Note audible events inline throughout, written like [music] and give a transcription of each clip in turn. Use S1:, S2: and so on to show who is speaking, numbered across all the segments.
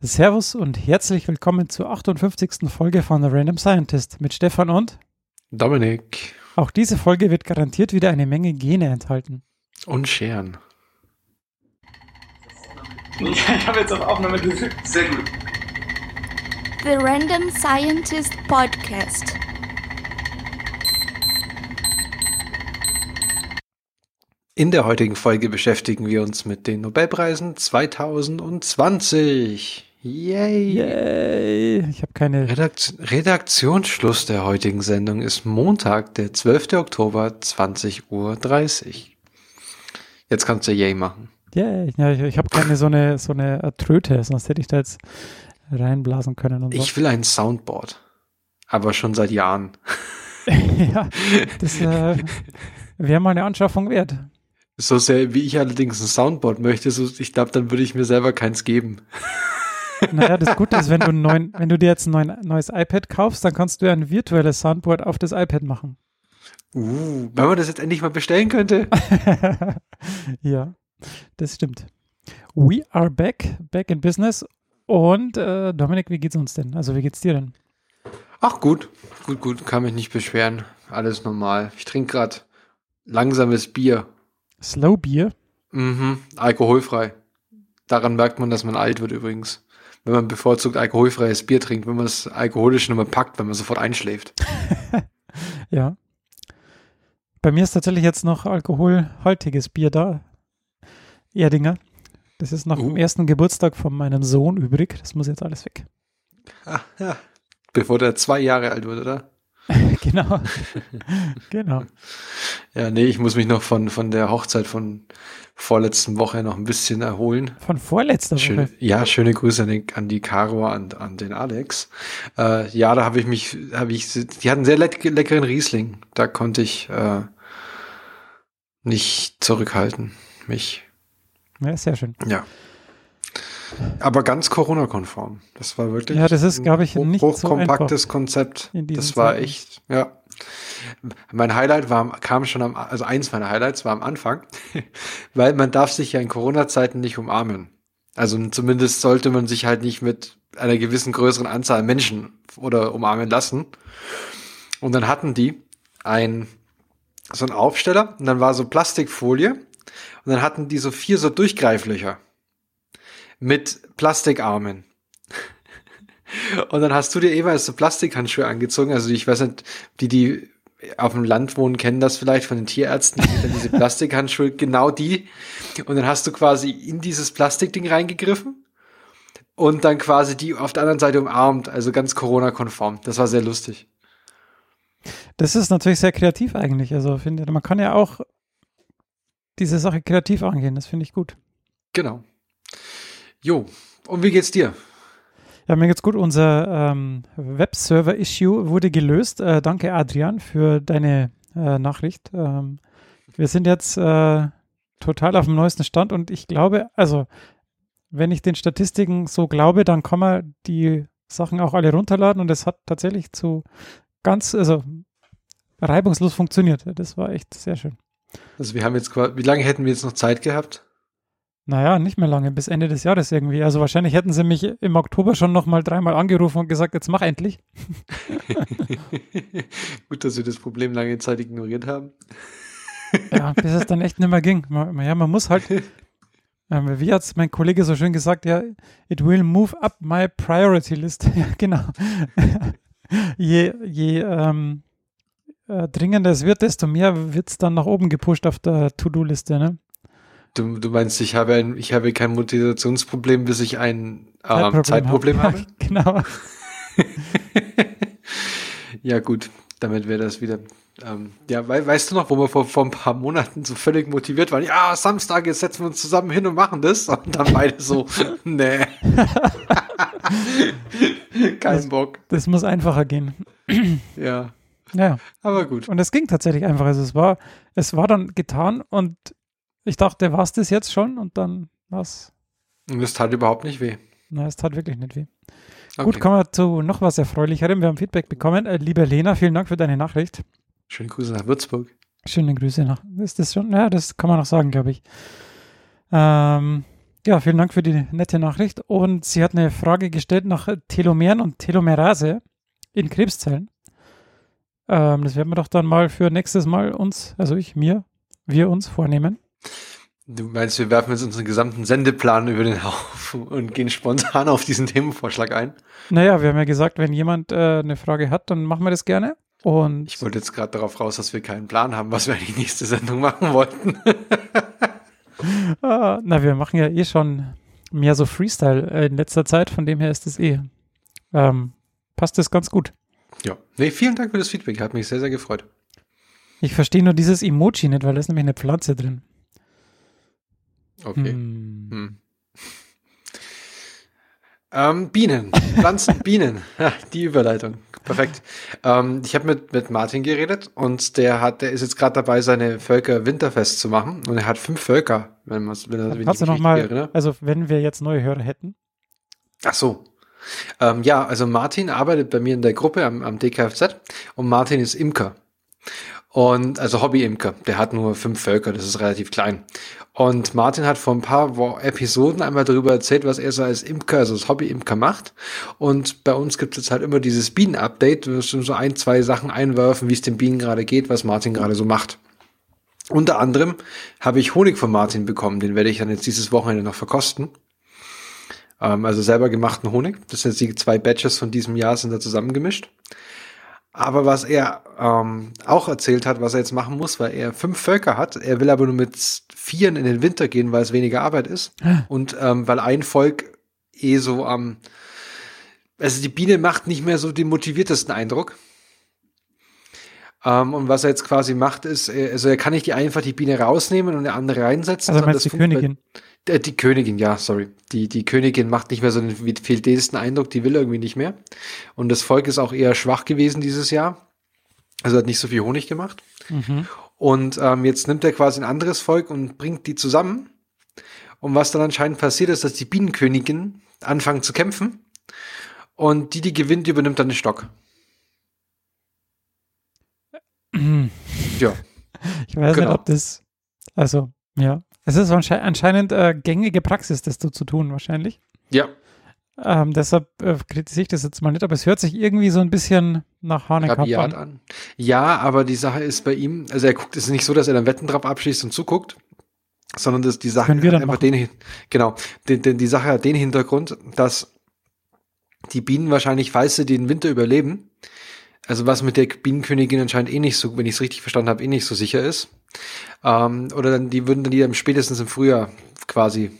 S1: Servus und herzlich willkommen zur 58. Folge von The Random Scientist mit Stefan und
S2: Dominik.
S1: Auch diese Folge wird garantiert wieder eine Menge Gene enthalten.
S2: Und Scheren.
S3: Ich [laughs] habe jetzt auf Aufnahme gedrückt. Sehr gut.
S4: The Random Scientist Podcast.
S2: In der heutigen Folge beschäftigen wir uns mit den Nobelpreisen 2020. Yay!
S1: Yay! Ich habe keine.
S2: Redakt Redaktionsschluss der heutigen Sendung ist Montag, der 12. Oktober, 20.30 Uhr. Jetzt kannst du Yay machen.
S1: Yay! Ja, ich, ich habe keine so eine, so eine Tröte, sonst hätte ich da jetzt reinblasen können. Und so.
S2: Ich will ein Soundboard. Aber schon seit Jahren. [laughs]
S1: ja, das äh, wäre mal eine Anschaffung wert.
S2: So sehr wie ich allerdings ein Soundboard möchte, so, ich glaube, dann würde ich mir selber keins geben.
S1: Naja, das Gute ist, wenn du, neuen, wenn du dir jetzt ein neuen, neues iPad kaufst, dann kannst du ein virtuelles Soundboard auf das iPad machen.
S2: Uh, wenn man das jetzt endlich mal bestellen könnte. [laughs]
S1: ja, das stimmt. We are back, back in business. Und äh, Dominik, wie geht's uns denn? Also wie geht's dir denn?
S2: Ach gut, gut, gut, kann mich nicht beschweren. Alles normal. Ich trinke gerade langsames Bier.
S1: Slow Bier?
S2: Mhm, alkoholfrei. Daran merkt man, dass man alt wird übrigens. Wenn man bevorzugt alkoholfreies Bier trinkt, wenn man es alkoholisch nochmal packt, wenn man sofort einschläft. [laughs]
S1: ja. Bei mir ist tatsächlich jetzt noch alkoholhaltiges Bier da. Erdinger. Das ist noch uh. vom ersten Geburtstag von meinem Sohn übrig. Das muss jetzt alles weg.
S2: Ah, [laughs] ja. Bevor der zwei Jahre alt wird, oder? [laughs]
S1: genau. [laughs] genau.
S2: Ja, nee, ich muss mich noch von, von der Hochzeit von vorletzten Woche noch ein bisschen erholen.
S1: Von vorletzter
S2: Schöne,
S1: Woche?
S2: Ja, schöne Grüße an, den, an die Caro, an, an den Alex. Äh, ja, da habe ich mich, habe ich, die hatten sehr leck, leckeren Riesling. Da konnte ich äh, nicht zurückhalten, mich.
S1: Ja, sehr schön.
S2: Ja. Aber ganz Corona-konform. Das war wirklich
S1: ja, das ist, glaube ich,
S2: ein
S1: nicht
S2: hochkompaktes
S1: so
S2: Konzept. Das war Zeiten. echt, ja. Mein Highlight war, kam schon am, also eins meiner Highlights war am Anfang, [laughs] weil man darf sich ja in Corona-Zeiten nicht umarmen. Also zumindest sollte man sich halt nicht mit einer gewissen größeren Anzahl Menschen oder umarmen lassen. Und dann hatten die ein, so einen Aufsteller und dann war so Plastikfolie und dann hatten die so vier so Durchgreiflöcher mit Plastikarmen. Und dann hast du dir jeweils so Plastikhandschuhe angezogen. Also ich weiß nicht, die, die auf dem Land wohnen, kennen das vielleicht von den Tierärzten, die dann diese [laughs] Plastikhandschuhe, genau die. Und dann hast du quasi in dieses Plastikding reingegriffen und dann quasi die auf der anderen Seite umarmt, also ganz Corona-konform. Das war sehr lustig.
S1: Das ist natürlich sehr kreativ eigentlich. Also finde man kann ja auch diese Sache kreativ angehen. Das finde ich gut.
S2: Genau. Jo, und wie geht's dir?
S1: Ja, mir geht's gut. Unser ähm, Webserver-Issue wurde gelöst. Äh, danke, Adrian, für deine äh, Nachricht. Ähm, wir sind jetzt äh, total auf dem neuesten Stand und ich glaube, also, wenn ich den Statistiken so glaube, dann kann man die Sachen auch alle runterladen und es hat tatsächlich zu ganz, also reibungslos funktioniert. Das war echt sehr schön.
S2: Also wir haben jetzt, wie lange hätten wir jetzt noch Zeit gehabt?
S1: Naja, nicht mehr lange, bis Ende des Jahres irgendwie. Also wahrscheinlich hätten sie mich im Oktober schon noch mal dreimal angerufen und gesagt, jetzt mach endlich. [laughs]
S2: Gut, dass wir das Problem lange Zeit ignoriert haben.
S1: ja, bis es dann echt nicht mehr ging. Man, ja, man muss halt, [laughs] ähm, wie hat mein Kollege so schön gesagt, ja, it will move up my priority list. [laughs] ja, genau. je je ähm, äh, dringender es wird, desto mehr wird es dann nach oben gepusht auf der To-Do-Liste, ne?
S2: Du, du meinst, ich habe ein, ich habe kein Motivationsproblem, bis ich ein äh, Zeitproblem, Zeitproblem habe? [laughs]
S1: genau. [laughs]
S2: ja, gut, damit wäre das wieder. Ähm, ja, we weißt du noch, wo wir vor, vor ein paar Monaten so völlig motiviert waren? Ja, Samstag, jetzt setzen wir uns zusammen hin und machen das. Und dann beide so, [laughs] nee. Kein
S1: das,
S2: Bock.
S1: Das muss einfacher gehen. [clears throat]
S2: ja.
S1: Ja.
S2: Aber gut.
S1: Und es ging tatsächlich einfach. Also es war, es war dann getan und ich dachte, war es das jetzt schon? Und dann was?
S2: Und es tat überhaupt nicht weh.
S1: Nein, es tat wirklich nicht weh. Okay. Gut, kommen wir zu noch was Erfreulicherem. Wir haben Feedback bekommen. Äh, liebe Lena, vielen Dank für deine Nachricht.
S2: Schöne Grüße nach Würzburg.
S1: Schöne Grüße nach. Ist das schon? Ja, das kann man noch sagen, glaube ich. Ähm, Ja, vielen Dank für die nette Nachricht. Und sie hat eine Frage gestellt nach Telomeren und Telomerase in Krebszellen. Ähm, das werden wir doch dann mal für nächstes Mal uns, also ich, mir, wir uns vornehmen.
S2: Du meinst, wir werfen jetzt unseren gesamten Sendeplan über den Haufen und gehen spontan auf diesen Themenvorschlag ein?
S1: Naja, wir haben ja gesagt, wenn jemand äh, eine Frage hat, dann machen wir das gerne. Und
S2: ich wollte jetzt gerade darauf raus, dass wir keinen Plan haben, was wir in die nächste Sendung machen wollten. [laughs]
S1: ah, na, wir machen ja eh schon mehr so Freestyle in letzter Zeit, von dem her ist es eh. Ähm, passt es ganz gut.
S2: Ja. Nee, vielen Dank für das Feedback. Hat mich sehr, sehr gefreut.
S1: Ich verstehe nur dieses Emoji nicht, weil da ist nämlich eine Pflanze drin.
S2: Okay. Hm. Hm. Ähm, Bienen, Pflanzen, [laughs] Bienen. Ja, die Überleitung. Perfekt. Ähm, ich habe mit, mit Martin geredet und der hat, der ist jetzt gerade dabei, seine Völker winterfest zu machen. Und er hat fünf Völker, wenn man wenn er
S1: Kannst du noch mal, also wenn wir jetzt neue Hörer hätten.
S2: Ach so. Ähm, ja, also Martin arbeitet bei mir in der Gruppe am, am DKFZ und Martin ist Imker. Und also Hobby-Imker, der hat nur fünf Völker, das ist relativ klein. Und Martin hat vor ein paar Episoden einmal darüber erzählt, was er so als Imker, also als Hobby-Imker macht. Und bei uns gibt es jetzt halt immer dieses Bienen-Update, wir müssen so ein, zwei Sachen einwerfen, wie es den Bienen gerade geht, was Martin gerade so macht. Unter anderem habe ich Honig von Martin bekommen, den werde ich dann jetzt dieses Wochenende noch verkosten. Ähm, also selber gemachten Honig. Das sind jetzt die zwei Batches von diesem Jahr sind da zusammengemischt. Aber was er ähm, auch erzählt hat, was er jetzt machen muss, weil er fünf Völker hat, er will aber nur mit vieren in den Winter gehen, weil es weniger Arbeit ist. Ah. Und ähm, weil ein Volk eh so am, ähm, also die Biene macht nicht mehr so den motiviertesten Eindruck. Ähm, und was er jetzt quasi macht, ist, also er kann nicht die einfach die Biene rausnehmen und eine andere reinsetzen.
S1: Also meinst die Königin?
S2: Äh, die Königin, ja, sorry. Die, die Königin macht nicht mehr so den vieldesten Eindruck, die will irgendwie nicht mehr. Und das Volk ist auch eher schwach gewesen dieses Jahr. Also hat nicht so viel Honig gemacht. Mhm. Und ähm, jetzt nimmt er quasi ein anderes Volk und bringt die zusammen. Und was dann anscheinend passiert ist, dass die Bienenkönigin anfangen zu kämpfen. Und die, die gewinnt, übernimmt dann den Stock.
S1: ja. Ich weiß genau. nicht, ob das, also, ja, es ist anscheinend äh, gängige Praxis, das so zu tun, wahrscheinlich.
S2: Ja.
S1: Ähm, deshalb äh, kritisiere ich das jetzt mal nicht, aber es hört sich irgendwie so ein bisschen nach Hanekap an. an.
S2: Ja, aber die Sache ist bei ihm, also er guckt, es ist nicht so, dass er dann Wetten drauf abschließt und zuguckt, sondern das, die Sache
S1: einfach
S2: machen. den, genau, den, den, die Sache hat den Hintergrund, dass die Bienen wahrscheinlich, falls sie den Winter überleben, also was mit der Bienenkönigin anscheinend eh nicht so, wenn ich es richtig verstanden habe, eh nicht so sicher ist, ähm, oder dann, die würden dann die spätestens im Frühjahr quasi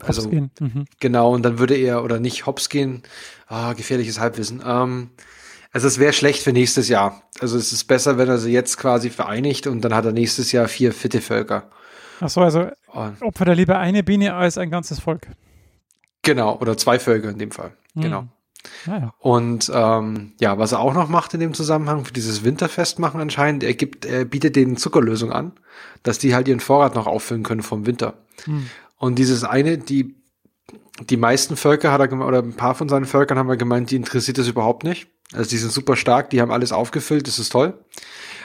S1: also hops gehen. Mhm.
S2: genau, und dann würde er oder nicht hops gehen. Ah, gefährliches Halbwissen. Ähm, also es wäre schlecht für nächstes Jahr. Also es ist besser, wenn er sie jetzt quasi vereinigt und dann hat er nächstes Jahr vier fitte Völker.
S1: Ach so, also und, opfert er lieber eine Biene als ein ganzes Volk.
S2: Genau, oder zwei Völker in dem Fall. Mhm. Genau.
S1: Ah.
S2: Und ähm, ja, was er auch noch macht in dem Zusammenhang für dieses Winterfest machen anscheinend, er gibt, er bietet denen Zuckerlösung an, dass die halt ihren Vorrat noch auffüllen können vom Winter. Mhm. Und dieses eine, die die meisten Völker hat er oder ein paar von seinen Völkern haben wir gemeint, die interessiert das überhaupt nicht. Also die sind super stark, die haben alles aufgefüllt, das ist toll.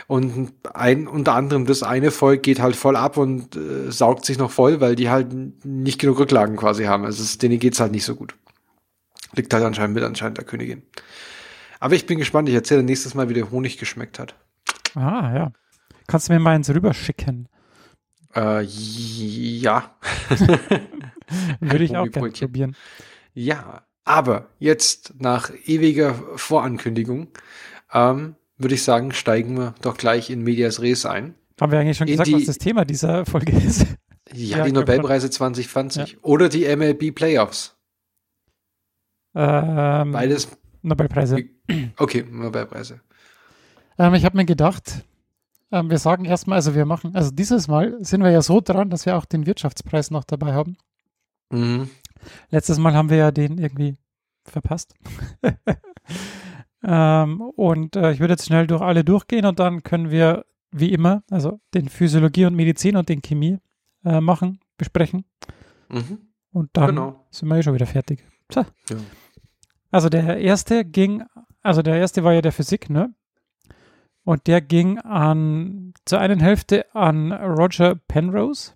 S2: Und ein, unter anderem das eine Volk geht halt voll ab und äh, saugt sich noch voll, weil die halt nicht genug Rücklagen quasi haben. Also es, denen geht's halt nicht so gut. Liegt halt anscheinend mit anscheinend der Königin. Aber ich bin gespannt. Ich erzähle nächstes Mal, wie der Honig geschmeckt hat.
S1: Ah, ja. Kannst du mir mal eins rüberschicken?
S2: Äh, ja. [laughs]
S1: Würde ich auch gerne probieren.
S2: Ja, aber jetzt nach ewiger Vorankündigung ähm, würde ich sagen, steigen wir doch gleich in Medias Res ein.
S1: Haben wir eigentlich schon gesagt, die, was das Thema dieser Folge ist?
S2: Ja, ja die Nobelpreise 2020 ja. oder die MLB Playoffs.
S1: Ähm,
S2: Beides.
S1: Nobelpreise.
S2: Okay, Nobelpreise.
S1: Ähm, ich habe mir gedacht, ähm, wir sagen erstmal, also wir machen, also dieses Mal sind wir ja so dran, dass wir auch den Wirtschaftspreis noch dabei haben.
S2: Mhm.
S1: Letztes Mal haben wir ja den irgendwie verpasst. [laughs] ähm, und äh, ich würde jetzt schnell durch alle durchgehen und dann können wir wie immer, also den Physiologie und Medizin und den Chemie äh, machen, besprechen.
S2: Mhm.
S1: Und dann
S2: genau.
S1: sind wir eh schon wieder fertig. So.
S2: Ja.
S1: Also der erste ging, also der erste war ja der Physik, ne? Und der ging an zur einen Hälfte an Roger Penrose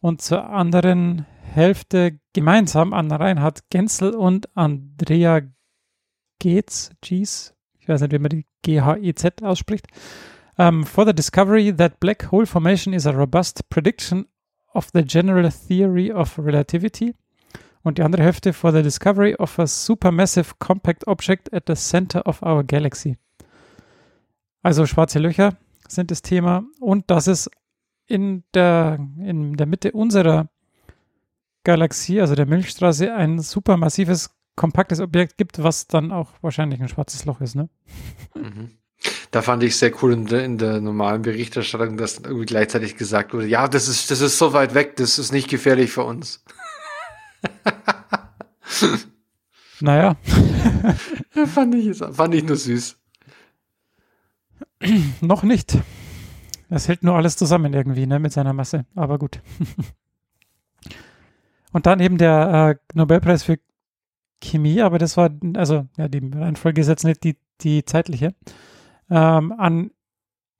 S1: und zur anderen Hälfte gemeinsam an Reinhard Genzel und Andrea Gates, Gees, ich weiß nicht, wie man die G-H-E-Z ausspricht. Um, for the discovery that black hole formation is a robust prediction of the general theory of relativity. Und die andere Hälfte for the discovery of a supermassive compact object at the center of our galaxy. Also schwarze Löcher sind das Thema und dass es in der, in der Mitte unserer Galaxie, also der Milchstraße, ein supermassives, kompaktes Objekt gibt, was dann auch wahrscheinlich ein schwarzes Loch ist, ne?
S2: Mhm. Da fand ich sehr cool in der, in der normalen Berichterstattung, dass irgendwie gleichzeitig gesagt wurde, ja, das ist, das ist so weit weg, das ist nicht gefährlich für uns. [laughs] [laughs]
S1: naja. [laughs]
S2: fand, ich, fand ich nur süß. [clears throat]
S1: Noch nicht. Das hält nur alles zusammen irgendwie, ne, mit seiner Masse. Aber gut. [laughs] Und dann eben der äh, Nobelpreis für Chemie, aber das war, also, ja, die Reihenfolge ist jetzt nicht die, die zeitliche, ähm, an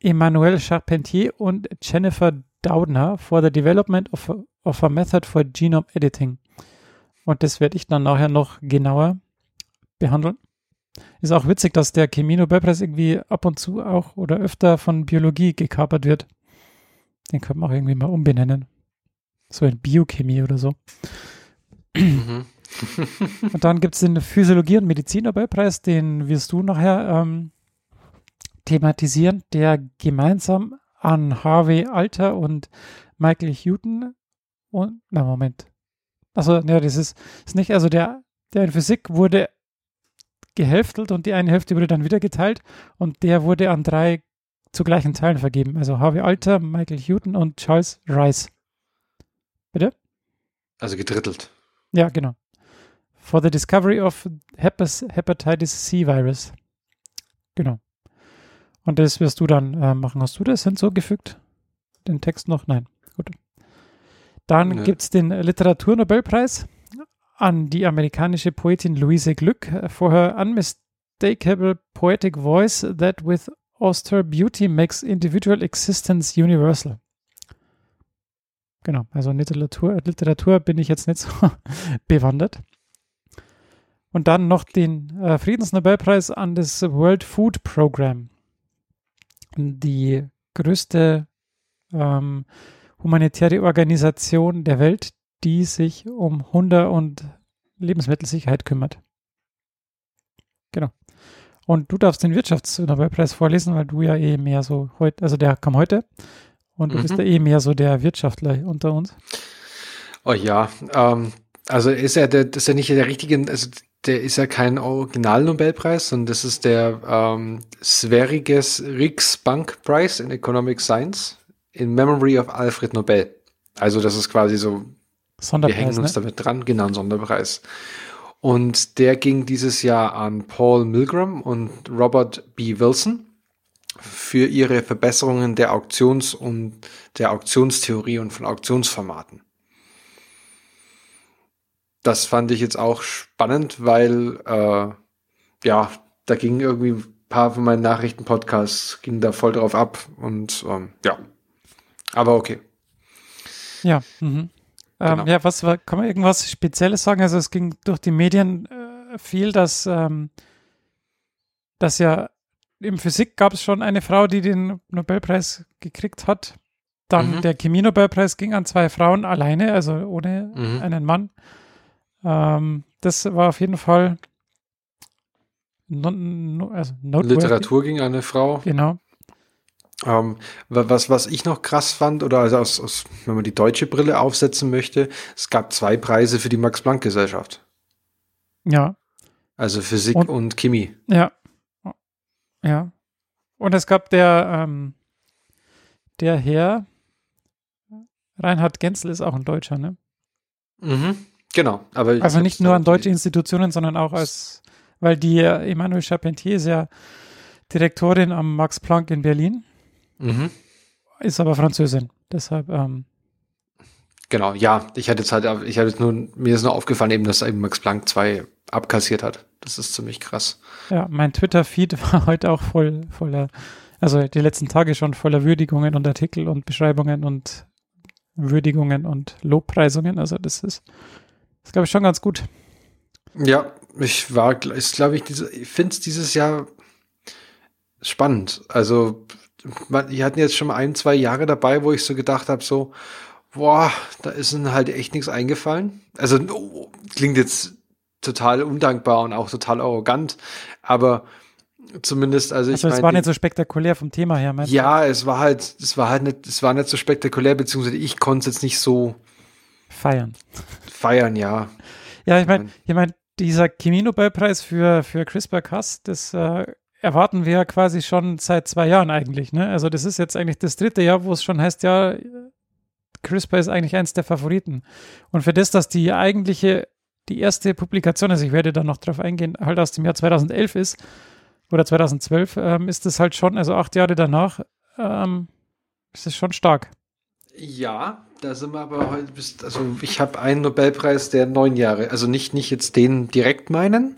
S1: Emmanuel Charpentier und Jennifer Doudna for the development of a, of a method for genome editing. Und das werde ich dann nachher noch genauer behandeln. Ist auch witzig, dass der Chemie-Nobelpreis irgendwie ab und zu auch oder öfter von Biologie gekapert wird. Den könnte man auch irgendwie mal umbenennen. So in Biochemie oder so. Mhm. [laughs] und dann gibt es den Physiologie- und Medizin-Nobelpreis, den wirst du nachher ähm, thematisieren, der gemeinsam an Harvey Alter und Michael Houghton und, na Moment. Also, ja, das ist, ist nicht, also der, der in Physik wurde gehälftelt und die eine Hälfte wurde dann wieder geteilt und der wurde an drei zu gleichen Teilen vergeben. Also Harvey Alter, Michael Houghton und Charles Rice. Bitte?
S2: Also gedrittelt.
S1: Ja, genau. For the discovery of Hepatitis C virus. Genau. Und das wirst du dann äh, machen. Hast du das hinzugefügt? Den Text noch? Nein. Gut. Dann nee. gibt es den Literaturnobelpreis an die amerikanische Poetin Louise Glück for her unmistakable poetic voice that with austere beauty makes individual existence universal. Genau, also Literatur, Literatur bin ich jetzt nicht so [laughs] bewandert. Und dann noch den äh, Friedensnobelpreis an das World Food Program. Die größte ähm, humanitäre Organisation der Welt, die sich um Hunger und Lebensmittelsicherheit kümmert. Genau. Und du darfst den Wirtschaftsnobelpreis vorlesen, weil du ja eh mehr so heute, also der kam heute und du mhm. bist ja eh mehr so der Wirtschaftler unter uns.
S2: Oh ja, ähm, also ist er der, das ist ja nicht der richtige, also der ist ja kein Original-Nobelpreis, sondern das ist der ähm, Sveriges Riksbank-Preis in Economic Science in Memory of Alfred Nobel. Also das ist quasi so wir hängen uns ne? damit dran, genau, ein Sonderpreis. Und der ging dieses Jahr an Paul Milgram und Robert B. Wilson für ihre Verbesserungen der Auktions- und der Auktionstheorie und von Auktionsformaten. Das fand ich jetzt auch spannend, weil äh, ja, da ging irgendwie ein paar von meinen Nachrichtenpodcasts ging da voll drauf ab und ähm, ja, aber okay.
S1: Ja. Mhm. Ähm, genau. Ja, was war, kann man irgendwas Spezielles sagen? Also es ging durch die Medien äh, viel, dass, ähm, dass ja im Physik gab es schon eine Frau, die den Nobelpreis gekriegt hat. Dann mhm. der Chemie-Nobelpreis ging an zwei Frauen alleine, also ohne mhm. einen Mann. Ähm, das war auf jeden Fall
S2: no, no, also Literatur ging an eine Frau.
S1: Genau.
S2: Ähm, was, was ich noch krass fand, oder also aus, aus, wenn man die deutsche Brille aufsetzen möchte, es gab zwei Preise für die Max-Planck-Gesellschaft.
S1: Ja.
S2: Also Physik und, und, Chemie.
S1: Ja. Ja. Und es gab der, ähm, der Herr, Reinhard Genzel ist auch ein Deutscher, ne?
S2: Mhm, genau. Aber
S1: also nicht nur an deutsche Institutionen, sondern auch als, weil die äh, Emmanuel Charpentier ist ja Direktorin am Max Planck in Berlin. Mhm. Ist aber Französin. Deshalb. Ähm,
S2: genau, ja. Ich hatte jetzt halt, ich hatte nur, mir ist nur aufgefallen, eben, dass eben Max Planck zwei abkassiert hat. Das ist ziemlich krass.
S1: Ja, mein Twitter-Feed [laughs] war heute auch voll, voller, also die letzten Tage schon voller Würdigungen und Artikel und Beschreibungen und Würdigungen und Lobpreisungen. Also das ist, ist glaube ich, schon ganz gut.
S2: Ja, ich war, ist glaube ich, diese, ich finde es dieses Jahr spannend. Also, man, die hatten jetzt schon mal ein, zwei Jahre dabei, wo ich so gedacht habe, so, boah, da ist ihnen halt echt nichts eingefallen. Also, oh, klingt jetzt total undankbar und auch total arrogant, aber zumindest, also,
S1: also ich es war nicht so spektakulär vom Thema her,
S2: meinst Ja, es war halt, es war halt nicht, es war nicht so spektakulär, beziehungsweise ich konnte es jetzt nicht so
S1: feiern.
S2: Feiern, ja.
S1: Ja, ich meine, ich meine, dieser Chemie-Nobelpreis für, für CRISPR-Cas, das äh, erwarten wir quasi schon seit zwei Jahren eigentlich. Ne? Also das ist jetzt eigentlich das dritte Jahr, wo es schon heißt, ja, CRISPR ist eigentlich eins der Favoriten. Und für das, dass die eigentliche, die erste Publikation, also ich werde da noch drauf eingehen, halt aus dem Jahr 2011 ist oder 2012, ähm, ist es halt schon, also acht Jahre danach, ähm, ist es schon stark.
S2: Ja, da sind wir aber heute, also ich habe einen Nobelpreis, der neun Jahre, also nicht, nicht jetzt den direkt meinen,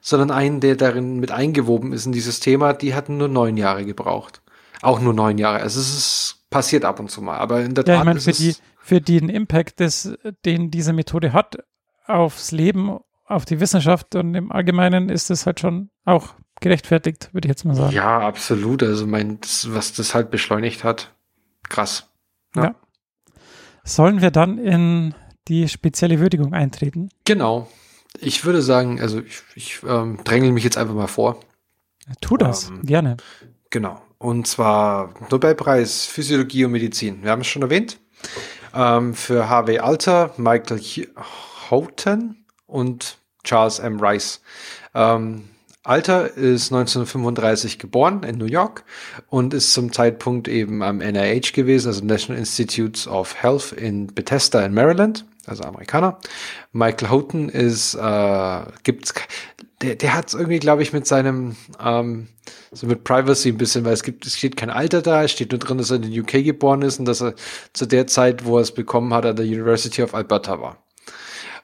S2: sondern einen, der darin mit eingewoben ist in dieses Thema, die hatten nur neun Jahre gebraucht. Auch nur neun Jahre. Also es ist passiert ab und zu mal, aber in der
S1: ja, Tat ich meine, für, die, für den Impact, des, den diese Methode hat aufs Leben, auf die Wissenschaft und im Allgemeinen ist es halt schon auch gerechtfertigt, würde ich jetzt mal sagen.
S2: Ja, absolut. Also mein, das, was das halt beschleunigt hat, krass.
S1: ja. ja. Sollen wir dann in die spezielle Würdigung eintreten?
S2: Genau. Ich würde sagen, also ich, ich ähm, dränge mich jetzt einfach mal vor.
S1: Tu das, ähm, gerne.
S2: Genau. Und zwar Nobelpreis Physiologie und Medizin. Wir haben es schon erwähnt. Ähm, für Harvey Alter, Michael Houghton und Charles M. Rice. Ähm, Alter ist 1935 geboren in New York und ist zum Zeitpunkt eben am NIH gewesen, also National Institutes of Health in Bethesda in Maryland, also Amerikaner. Michael Houghton ist, äh, gibt's, der, der hat irgendwie, glaube ich, mit seinem, ähm, so mit Privacy ein bisschen, weil es gibt, es steht kein Alter da, es steht nur drin, dass er in den UK geboren ist und dass er zu der Zeit, wo er es bekommen hat, an der University of Alberta war.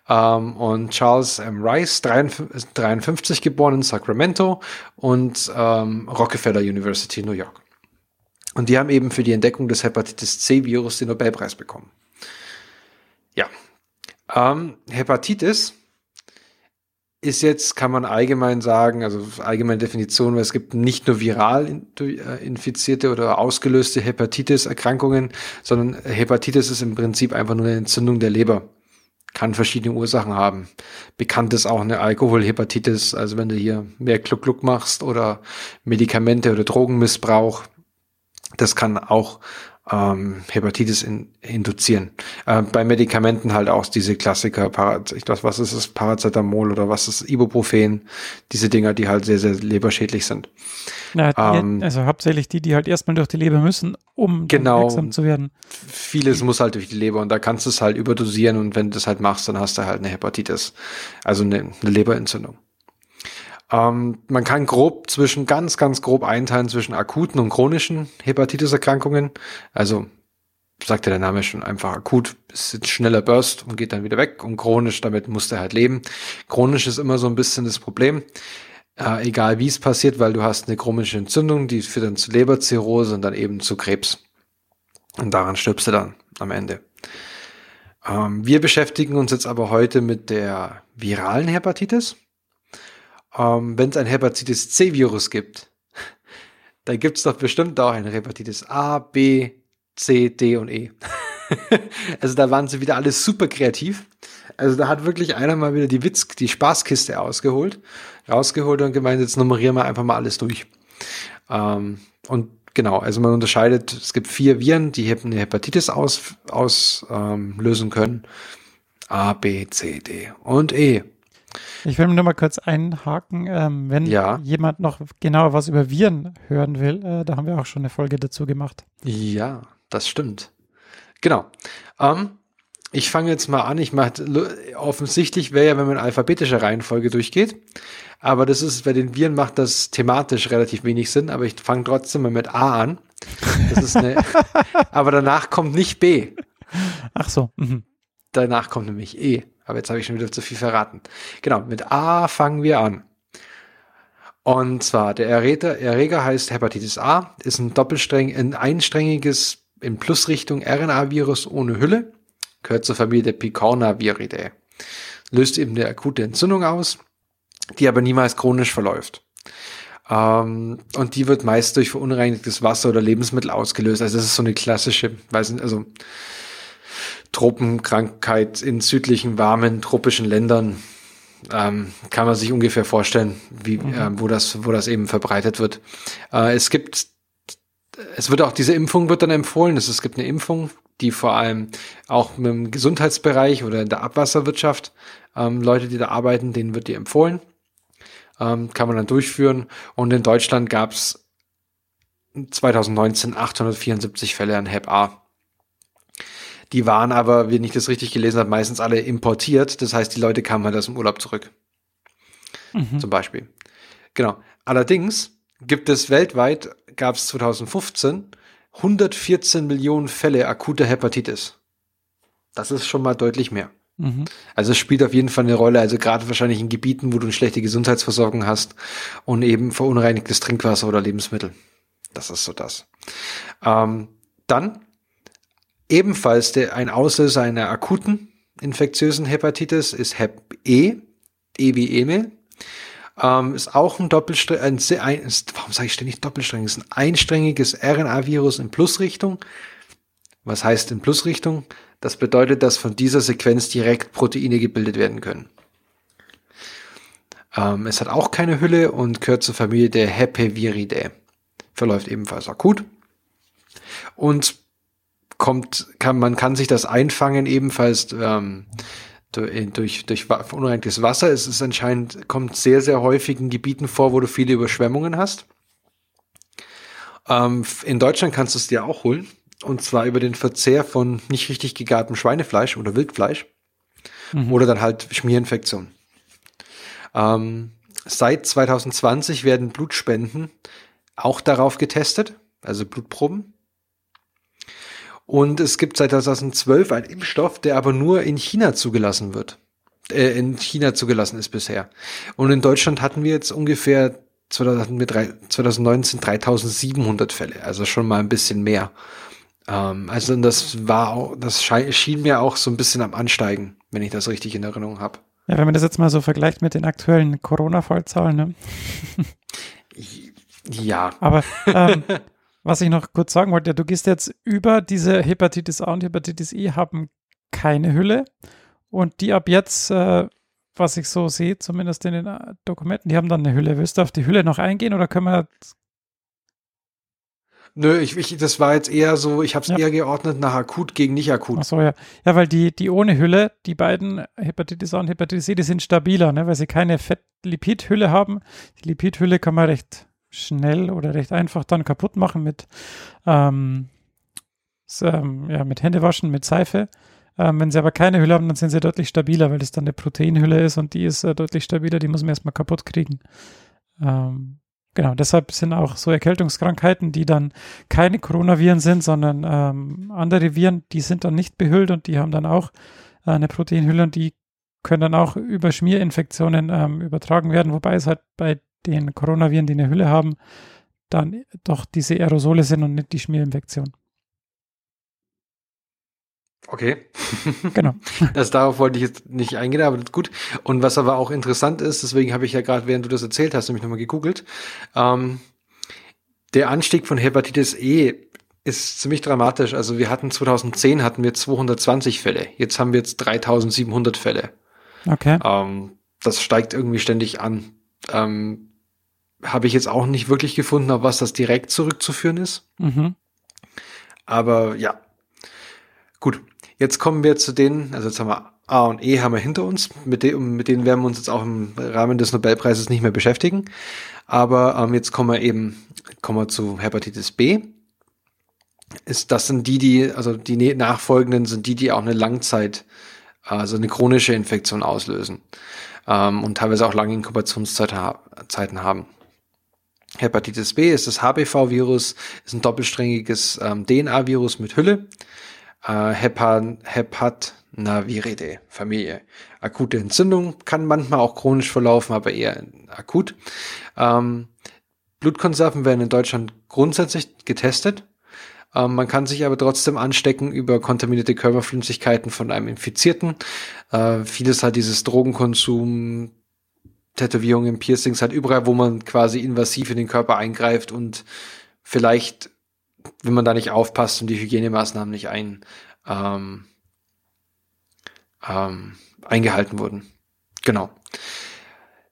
S2: Ähm, und Charles M. Rice, 53, 53 geboren in Sacramento und ähm, Rockefeller University New York. Und die haben eben für die Entdeckung des Hepatitis C-Virus den Nobelpreis bekommen. Ja. Ähm, Hepatitis ist jetzt, kann man allgemein sagen, also allgemeine Definition, weil es gibt nicht nur viral äh, infizierte oder ausgelöste Hepatitis-Erkrankungen, sondern Hepatitis ist im Prinzip einfach nur eine Entzündung der Leber kann verschiedene Ursachen haben. Bekannt ist auch eine Alkoholhepatitis, also wenn du hier mehr Gluck-Gluck machst oder Medikamente oder Drogenmissbrauch, das kann auch ähm, Hepatitis in, induzieren. Äh, bei Medikamenten halt auch diese Klassiker, Paraz ich weiß, was ist es, Paracetamol oder was ist Ibuprofen, diese Dinger, die halt sehr, sehr leberschädlich sind.
S1: Na, ähm, also hauptsächlich die, die halt erstmal durch die Leber müssen, um
S2: genau,
S1: wirksam zu werden.
S2: Vieles muss halt durch die Leber und da kannst du es halt überdosieren und wenn du das halt machst, dann hast du halt eine Hepatitis, also eine, eine Leberentzündung. Ähm, man kann grob zwischen, ganz, ganz grob einteilen zwischen akuten und chronischen Hepatitis-Erkrankungen. Also sagt ja der Name schon einfach akut, ist ein schneller Burst und geht dann wieder weg und chronisch, damit muss der halt leben. Chronisch ist immer so ein bisschen das Problem. Äh, egal wie es passiert, weil du hast eine chronische Entzündung, die führt dann zu Leberzirrhose und dann eben zu Krebs. Und daran stirbst du dann am Ende. Ähm, wir beschäftigen uns jetzt aber heute mit der viralen Hepatitis ähm, wenn es ein Hepatitis C-Virus gibt, [laughs] dann gibt es doch bestimmt auch ein Hepatitis A, B, C, D und E. [laughs] also da waren sie wieder alle super kreativ. Also da hat wirklich einer mal wieder die Witz, die Spaßkiste ausgeholt, rausgeholt und gemeint, jetzt nummerieren wir einfach mal alles durch. Ähm, und genau, also man unterscheidet, es gibt vier Viren, die eine Hepatitis auslösen aus, ähm, können. A, B, C, D und E.
S1: Ich will nur mal kurz einhaken, ähm, wenn ja. jemand noch genauer was über Viren hören will, äh, da haben wir auch schon eine Folge dazu gemacht.
S2: Ja, das stimmt. Genau. Ähm, ich fange jetzt mal an. Ich mache offensichtlich wäre ja, wenn man in alphabetischer Reihenfolge durchgeht. Aber das ist, bei den Viren macht das thematisch relativ wenig Sinn, aber ich fange trotzdem mal mit A an. Das ist eine, [laughs] aber danach kommt nicht B.
S1: Ach so. Mhm.
S2: Danach kommt nämlich E. Aber jetzt habe ich schon wieder zu viel verraten. Genau, mit A fangen wir an. Und zwar, der Erreger, heißt Hepatitis A, ist ein doppelsträng, ein einsträngiges in Plusrichtung RNA-Virus ohne Hülle, gehört zur Familie der Picornaviridae. Löst eben eine akute Entzündung aus, die aber niemals chronisch verläuft. Ähm, und die wird meist durch verunreinigtes Wasser oder Lebensmittel ausgelöst. Also das ist so eine klassische, weiß nicht, also Tropenkrankheit in südlichen, warmen, tropischen Ländern. Ähm, kann man sich ungefähr vorstellen, wie, mhm. äh, wo das, wo das eben verbreitet wird. Äh, es gibt, es wird auch diese Impfung wird dann empfohlen. Es, es gibt eine Impfung, die vor allem auch im Gesundheitsbereich oder in der Abwasserwirtschaft ähm, Leute, die da arbeiten, denen wird die empfohlen ähm, kann man dann durchführen. Und in Deutschland gab es 2019 874 Fälle an Hep A. Die waren aber, wenn ich das richtig gelesen habe, meistens alle importiert. Das heißt, die Leute kamen halt aus dem Urlaub zurück. Mhm. Zum Beispiel. Genau. Allerdings gibt es weltweit, gab es 2015 114 Millionen Fälle akuter Hepatitis. Das ist schon mal deutlich mehr. Mhm. Also es spielt auf jeden Fall eine Rolle, also gerade wahrscheinlich in Gebieten, wo du eine schlechte Gesundheitsversorgung hast und eben verunreinigtes Trinkwasser oder Lebensmittel. Das ist so das. Ähm, dann ebenfalls der, ein Auslöser einer akuten infektiösen Hepatitis ist Hep E, E wie Emil. Ähm, ist auch ein Doppelstrang, ein, ein, ist, warum sage ich ständig Doppelstrang? Ist ein einsträngiges RNA-Virus in Plusrichtung. Was heißt in Plusrichtung? Das bedeutet, dass von dieser Sequenz direkt Proteine gebildet werden können. Ähm, es hat auch keine Hülle und gehört zur Familie der Hepeviridae. Verläuft ebenfalls akut. Und kommt, kann, man kann sich das einfangen ebenfalls ähm, durch, durch, verunreinigtes Wasser. Es ist anscheinend, kommt sehr, sehr häufig in Gebieten vor, wo du viele Überschwemmungen hast. Ähm, in Deutschland kannst du es dir auch holen. Und zwar über den Verzehr von nicht richtig gegartem Schweinefleisch oder Wildfleisch. Mhm. Oder dann halt Schmierinfektion. Ähm, seit 2020 werden Blutspenden auch darauf getestet, also Blutproben. Und es gibt seit 2012 einen Impfstoff, der aber nur in China zugelassen wird. Äh, in China zugelassen ist bisher. Und in Deutschland hatten wir jetzt ungefähr 2019 3700 Fälle, also schon mal ein bisschen mehr. Ähm, also das war auch, das schien mir auch so ein bisschen am Ansteigen, wenn ich das richtig in Erinnerung habe.
S1: Ja, wenn man das jetzt mal so vergleicht mit den aktuellen Corona-Fallzahlen, ne?
S2: ja.
S1: Aber ähm, [laughs] was ich noch kurz sagen wollte, du gehst jetzt über diese Hepatitis A und Hepatitis E haben keine Hülle und die ab jetzt, äh, was ich so sehe, zumindest in den äh, Dokumenten, die haben dann eine Hülle. Willst du auf die Hülle noch eingehen oder können wir
S2: Nö, ich, ich, das war jetzt eher so, ich habe es ja. eher geordnet nach akut gegen nicht akut.
S1: Ach so, ja. Ja, weil die, die ohne Hülle, die beiden Hepatitis A und Hepatitis C, die sind stabiler, ne, weil sie keine Fettlipidhülle haben. Die Lipidhülle kann man recht schnell oder recht einfach dann kaputt machen mit, ähm, ähm, ja, mit Händewaschen, mit Seife. Ähm, wenn sie aber keine Hülle haben, dann sind sie deutlich stabiler, weil das dann eine Proteinhülle ist und die ist äh, deutlich stabiler, die muss man erstmal kaputt kriegen. Ähm, Genau, deshalb sind auch so Erkältungskrankheiten, die dann keine Coronaviren sind, sondern ähm, andere Viren, die sind dann nicht behüllt und die haben dann auch äh, eine Proteinhülle und die können dann auch über Schmierinfektionen ähm, übertragen werden, wobei es halt bei den Coronaviren, die eine Hülle haben, dann doch diese Aerosole sind und nicht die Schmierinfektion.
S2: Okay. Genau. [laughs] Das darauf wollte ich jetzt nicht eingehen, aber gut. Und was aber auch interessant ist, deswegen habe ich ja gerade, während du das erzählt hast, nämlich nochmal gegoogelt, ähm, der Anstieg von Hepatitis E ist ziemlich dramatisch. Also wir hatten 2010 hatten wir 220 Fälle. Jetzt haben wir jetzt 3700 Fälle.
S1: Okay.
S2: Ähm, das steigt irgendwie ständig an. Ähm, habe ich jetzt auch nicht wirklich gefunden, auf was das direkt zurückzuführen ist. Mhm. Aber ja. Gut. Jetzt kommen wir zu denen, also jetzt haben wir A und E haben wir hinter uns, mit, de mit denen werden wir uns jetzt auch im Rahmen des Nobelpreises nicht mehr beschäftigen. Aber ähm, jetzt kommen wir eben, kommen wir zu Hepatitis B. Ist, das sind die, die, also die nachfolgenden sind die, die auch eine Langzeit, also eine chronische Infektion auslösen ähm, und teilweise auch lange Inkubationszeiten haben. Hepatitis B ist das HBV-Virus, ist ein doppelsträngiges ähm, DNA-Virus mit Hülle äh, Hepan, Hepatnaviridae Familie. Akute Entzündung kann manchmal auch chronisch verlaufen, aber eher akut. Ähm, Blutkonserven werden in Deutschland grundsätzlich getestet. Ähm, man kann sich aber trotzdem anstecken über kontaminierte Körperflüssigkeiten von einem Infizierten. Äh, vieles halt dieses Drogenkonsum, Tätowierungen, Piercings, halt überall, wo man quasi invasiv in den Körper eingreift und vielleicht, wenn man da nicht aufpasst und die Hygienemaßnahmen nicht ein, ähm, ähm, eingehalten wurden. Genau.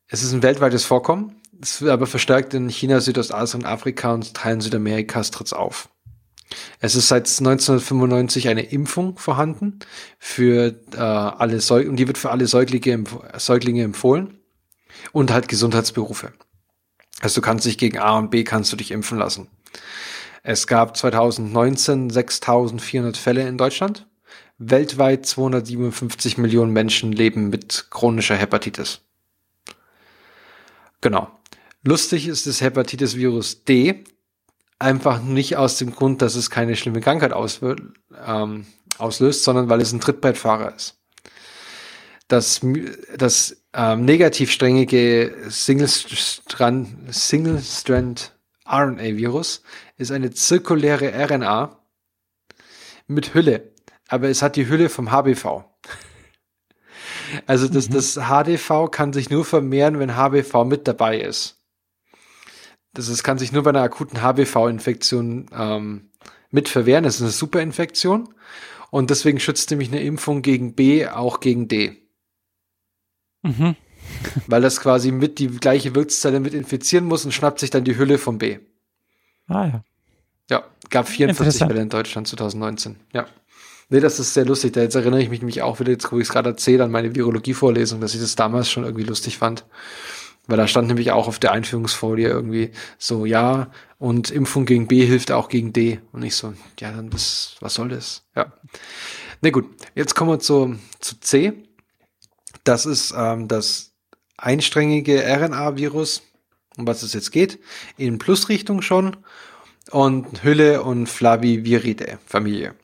S2: Es ist ein weltweites Vorkommen. Es wird aber verstärkt in China, Südostasien, Afrika und Teilen Südamerikas tritt's auf. Es ist seit 1995 eine Impfung vorhanden für äh, alle Säug und die wird für alle Säuglinge, Säuglinge empfohlen und halt Gesundheitsberufe. Also du kannst dich gegen A und B kannst du dich impfen lassen. Es gab 2019 6400 Fälle in Deutschland. Weltweit 257 Millionen Menschen leben mit chronischer Hepatitis. Genau. Lustig ist das Hepatitis-Virus D einfach nicht aus dem Grund, dass es keine schlimme Krankheit ähm, auslöst, sondern weil es ein Trittbrettfahrer ist. Das, das ähm, negativ strängige Single-Strand Single RNA-Virus ist eine zirkuläre RNA mit Hülle, aber es hat die Hülle vom HBV. [laughs] Also das, mhm. das HDV kann sich nur vermehren, wenn HBV mit dabei ist. Das ist, kann sich nur bei einer akuten HBV-Infektion ähm, mit verwehren. Das ist eine Superinfektion. Und deswegen schützt nämlich eine Impfung gegen B auch gegen D. Mhm. [laughs] Weil das quasi mit die gleiche Wirtszelle mit infizieren muss und schnappt sich dann die Hülle vom B.
S1: Ah ja.
S2: Ja, gab 44 Fälle in Deutschland 2019. Ja. Nee, das ist sehr lustig. Da jetzt erinnere ich mich nämlich auch wieder, jetzt wo ich es gerade erzähle, an meine Virologie-Vorlesung, dass ich das damals schon irgendwie lustig fand. Weil da stand nämlich auch auf der Einführungsfolie irgendwie so, ja, und Impfung gegen B hilft auch gegen D. Und ich so, ja, dann was, was soll das? Ja. Na nee, gut, jetzt kommen wir zu, zu C. Das ist ähm, das einsträngige RNA-Virus, um was es jetzt geht, in Plusrichtung schon und Hülle und Flaviviridae Familie.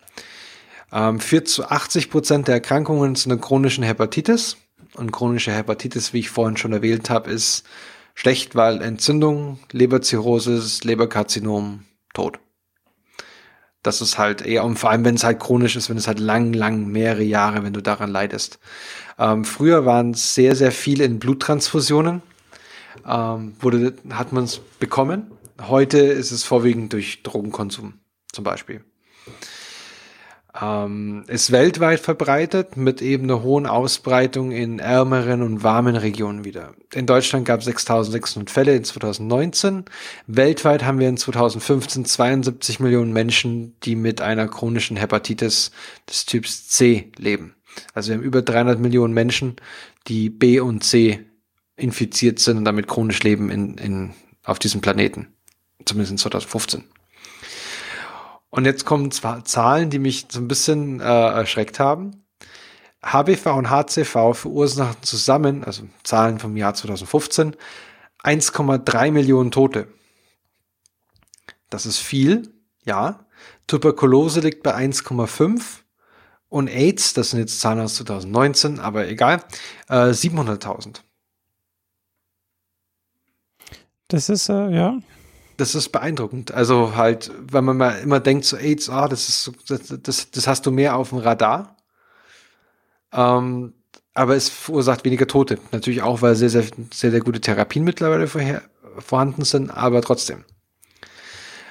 S2: Ähm, führt zu 80 Prozent der Erkrankungen zu einer chronischen Hepatitis. Und chronische Hepatitis, wie ich vorhin schon erwähnt habe, ist schlecht, weil Entzündung, Leberzirrhosis, Leberkarzinom, Tod. Das ist halt eher, und vor allem, wenn es halt chronisch ist, wenn es halt lang, lang, mehrere Jahre, wenn du daran leidest. Ähm, früher waren es sehr, sehr viele in Bluttransfusionen. Ähm, wurde, hat man es bekommen. Heute ist es vorwiegend durch Drogenkonsum, zum Beispiel. Ähm, ist weltweit verbreitet mit eben einer hohen Ausbreitung in ärmeren und warmen Regionen wieder. In Deutschland gab es 6600 Fälle in 2019. Weltweit haben wir in 2015 72 Millionen Menschen, die mit einer chronischen Hepatitis des Typs C leben. Also wir haben über 300 Millionen Menschen, die B und C infiziert sind und damit chronisch leben in, in, auf diesem Planeten. Zumindest in 2015. Und jetzt kommen zwar Zahlen, die mich so ein bisschen äh, erschreckt haben. HBV und HCV verursachen zusammen, also Zahlen vom Jahr 2015, 1,3 Millionen Tote. Das ist viel, ja. Tuberkulose liegt bei 1,5 und AIDS, das sind jetzt Zahlen aus 2019, aber egal, äh, 700.000.
S1: Das ist, äh, ja,
S2: das ist beeindruckend. Also halt, wenn man mal immer denkt, so AIDS, ah, das ist das, das, das hast du mehr auf dem Radar. Ähm, aber es verursacht weniger Tote. Natürlich auch, weil sehr, sehr, sehr, sehr gute Therapien mittlerweile vorher, vorhanden sind, aber trotzdem.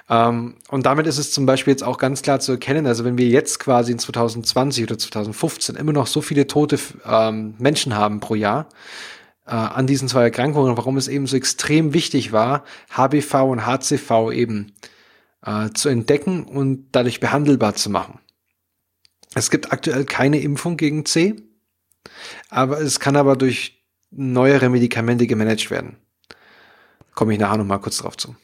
S2: Ähm, und damit ist es zum Beispiel jetzt auch ganz klar zu erkennen, also wenn wir jetzt quasi in 2020 oder 2015 immer noch so viele tote ähm, Menschen haben pro Jahr, äh, an diesen zwei Erkrankungen, warum es eben so extrem wichtig war, HBV und HCV eben äh, zu entdecken und dadurch behandelbar zu machen. Es gibt aktuell keine Impfung gegen C, aber es kann aber durch neuere Medikamente gemanagt werden. Komme ich nachher nochmal kurz drauf zu.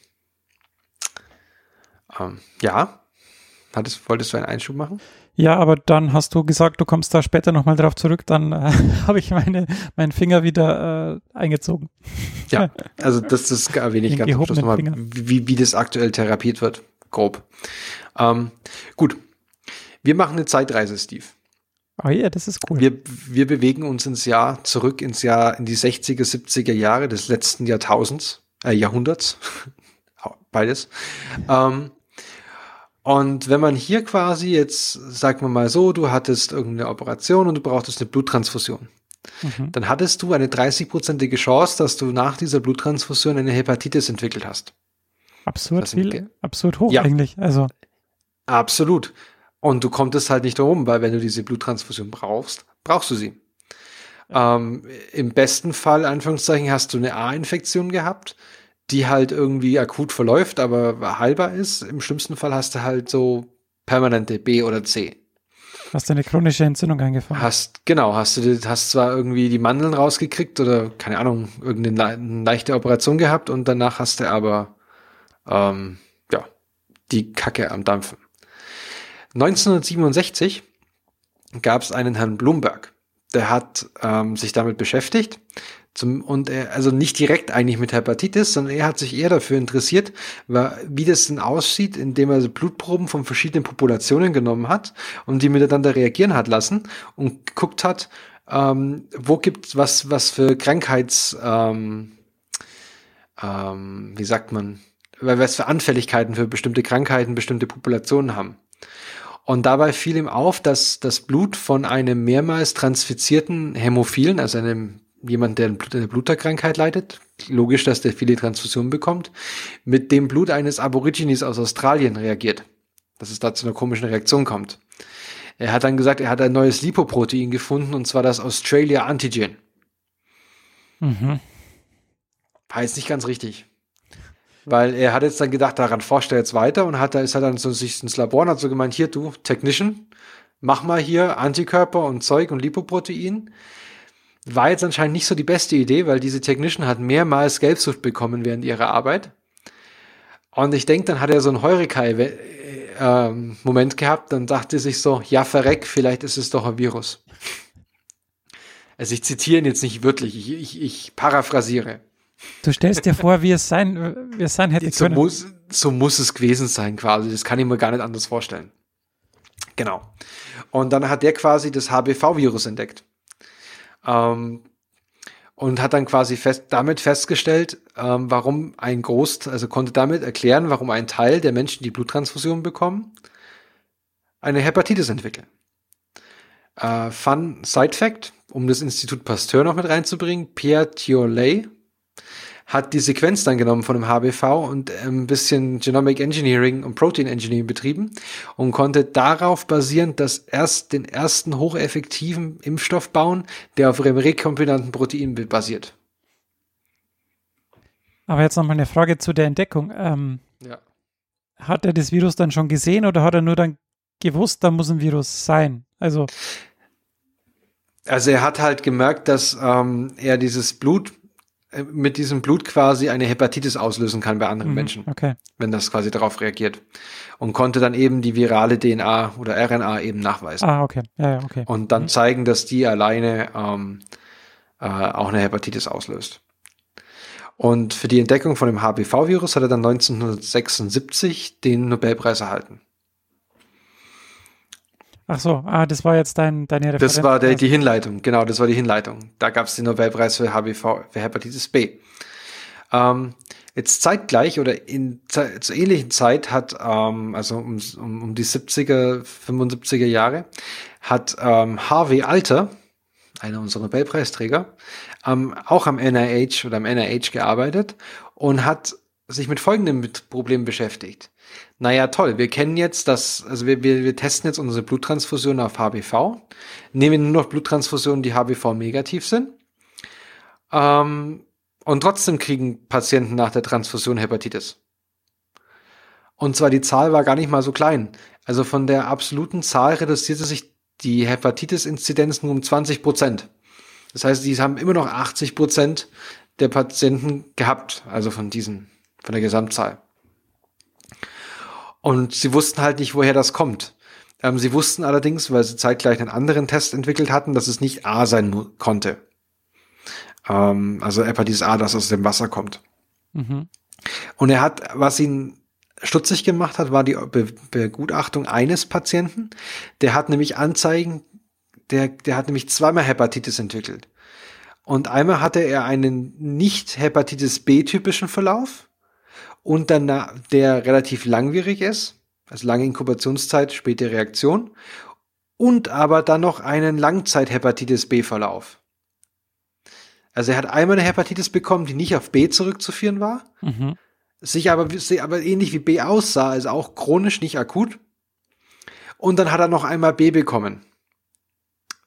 S2: Ähm, ja, Hattest, wolltest du einen Einschub machen?
S1: Ja, aber dann hast du gesagt, du kommst da später nochmal drauf zurück, dann äh, [laughs] habe ich meine, meinen Finger wieder äh, eingezogen.
S2: Ja, also das, das erwähne ich ganz Schluss nochmal, wie, wie das aktuell therapiert wird, grob. Ähm, gut, wir machen eine Zeitreise, Steve.
S1: Oh ja, das ist cool.
S2: Wir, wir bewegen uns ins Jahr zurück ins Jahr, in die 60er, 70er Jahre des letzten Jahrtausends, äh, Jahrhunderts, [laughs] beides. Ähm, Und wenn man hier quasi jetzt, sagen wir mal so, du hattest irgendeine Operation und du brauchtest eine Bluttransfusion. Mhm. Dann hattest du eine 30-prozentige Chance, dass du nach dieser Bluttransfusion eine Hepatitis entwickelt hast.
S1: Absurd viel, absurd hoch ja. eigentlich. Also.
S2: Absolut. Und du kommst halt nicht darum, weil wenn du diese Bluttransfusion brauchst, brauchst du sie. Ja. Ähm, Im besten Fall, Anführungszeichen, hast du eine A-Infektion gehabt die halt irgendwie akut verläuft, aber heilbar ist. Im schlimmsten Fall hast du halt so permanente B oder C.
S1: Hast du eine chronische Entzündung eingefangen?
S2: Hast, genau, hast du hast zwar irgendwie die Mandeln rausgekriegt oder, keine Ahnung, irgendeine leichte Operation gehabt und danach hast du aber, ähm, ja, die Kacke am Dampfen. 1967 gab es einen Herrn Bloomberg, der hat ähm, sich damit beschäftigt zum, und er, also nicht direkt eigentlich mit Hepatitis, sondern er hat sich eher dafür interessiert, wie das denn aussieht, indem er Blutproben von verschiedenen Populationen genommen hat und die miteinander reagieren hat lassen und geguckt hat, ähm, wo gibt was, was für Krankheits, ähm, ähm, wie sagt man, was für Anfälligkeiten für bestimmte Krankheiten bestimmte Populationen haben. Und dabei fiel ihm auf, dass das Blut von einem mehrmals transfizierten Hämophilen, also einem jemand, der eine Bluterkrankheit leidet, logisch, dass der viele Transfusionen bekommt, mit dem Blut eines Aborigines aus Australien reagiert. Dass es da zu einer komischen Reaktion kommt. Er hat dann gesagt, er hat ein neues Lipoprotein gefunden, und zwar das Australia Antigen. Mhm. War jetzt nicht ganz richtig. Weil er hat jetzt dann gedacht, daran forscht er jetzt weiter und hat, da ist er dann so sich ins Labor und hat so gemeint, hier du, Technician, mach mal hier Antikörper und Zeug und Lipoprotein. War jetzt anscheinend nicht so die beste Idee, weil diese Technician hat mehrmals Gelbsucht bekommen während ihrer Arbeit. Und ich denke, dann hat er so einen Heurikai-Moment äh, gehabt, dann dachte er sich so, ja, verreck, vielleicht ist es doch ein Virus. Also ich zitiere ihn jetzt nicht wörtlich, ich, ich, ich paraphrasiere.
S1: Du stellst dir vor, wie es sein, wie es sein hätte
S2: so können. Muss, so muss es gewesen sein quasi, das kann ich mir gar nicht anders vorstellen. Genau. Und dann hat der quasi das HBV-Virus entdeckt. Ähm, und hat dann quasi fest, damit festgestellt, ähm, warum ein Groß, also konnte damit erklären, warum ein Teil der Menschen, die Bluttransfusion bekommen, eine Hepatitis entwickeln. Äh, Fun Side Fact, um das Institut Pasteur noch mit reinzubringen, Pierre Thiollet hat die Sequenz dann genommen von dem HBV und ein bisschen Genomic Engineering und Protein Engineering betrieben und konnte darauf basierend das erst den ersten hocheffektiven Impfstoff bauen, der auf einem rekombinanten Protein basiert.
S1: Aber jetzt nochmal eine Frage zu der Entdeckung. Ähm, ja. Hat er das Virus dann schon gesehen oder hat er nur dann gewusst, da muss ein Virus sein? Also
S2: also er hat halt gemerkt, dass ähm, er dieses Blut äh, mit diesem Blut quasi eine Hepatitis auslösen kann bei anderen mhm, Menschen, okay. wenn das quasi darauf reagiert. Und konnte dann eben die virale DNA oder RNA eben nachweisen.
S1: Ah, okay. Ja, ja, okay.
S2: Und dann mhm. zeigen, dass die alleine ähm, äh, auch eine Hepatitis auslöst. Und für die Entdeckung von dem HBV-Virus hat er dann 1976 den Nobelpreis erhalten.
S1: Ach so, ah, das war jetzt dein, deine
S2: Referenz. Das war der, die Hinleitung, genau, das war die Hinleitung. Da gab es den Nobelpreis für HBV, für Hepatitis B. Ähm, jetzt zeitgleich oder in zur ähnlichen Zeit hat, ähm, also um, um, um die 70er, 75er Jahre, hat ähm, Harvey Alter, einer unserer Nobelpreisträger, ähm, auch am NIH oder am NIH gearbeitet und hat sich mit folgendem Problem beschäftigt. Naja, toll, wir kennen jetzt das, also wir, wir, wir testen jetzt unsere Bluttransfusion auf HBV, nehmen nur noch Bluttransfusionen, die HBV negativ sind. Ähm, und trotzdem kriegen Patienten nach der Transfusion Hepatitis. Und zwar die Zahl war gar nicht mal so klein. Also von der absoluten Zahl reduzierte sich die Hepatitis-Inzidenz nur um 20 Prozent. Das heißt, die haben immer noch 80 Prozent der Patienten gehabt, also von diesen, von der Gesamtzahl. Und sie wussten halt nicht, woher das kommt. Ähm, sie wussten allerdings, weil sie zeitgleich einen anderen Test entwickelt hatten, dass es nicht A sein konnte. Ähm, also Hepatitis A, das aus dem Wasser kommt. Mhm. Und er hat, was ihn stutzig gemacht hat, war die Be Begutachtung eines Patienten. Der hat nämlich Anzeigen, der, der hat nämlich zweimal Hepatitis entwickelt. Und einmal hatte er einen nicht Hepatitis B-typischen Verlauf und dann der relativ langwierig ist. also lange Inkubationszeit, späte Reaktion und aber dann noch einen Langzeit-Hepatitis B-Verlauf. Also er hat einmal eine Hepatitis bekommen, die nicht auf B zurückzuführen war, mhm. sich aber, aber ähnlich wie B aussah, also auch chronisch, nicht akut. Und dann hat er noch einmal B bekommen.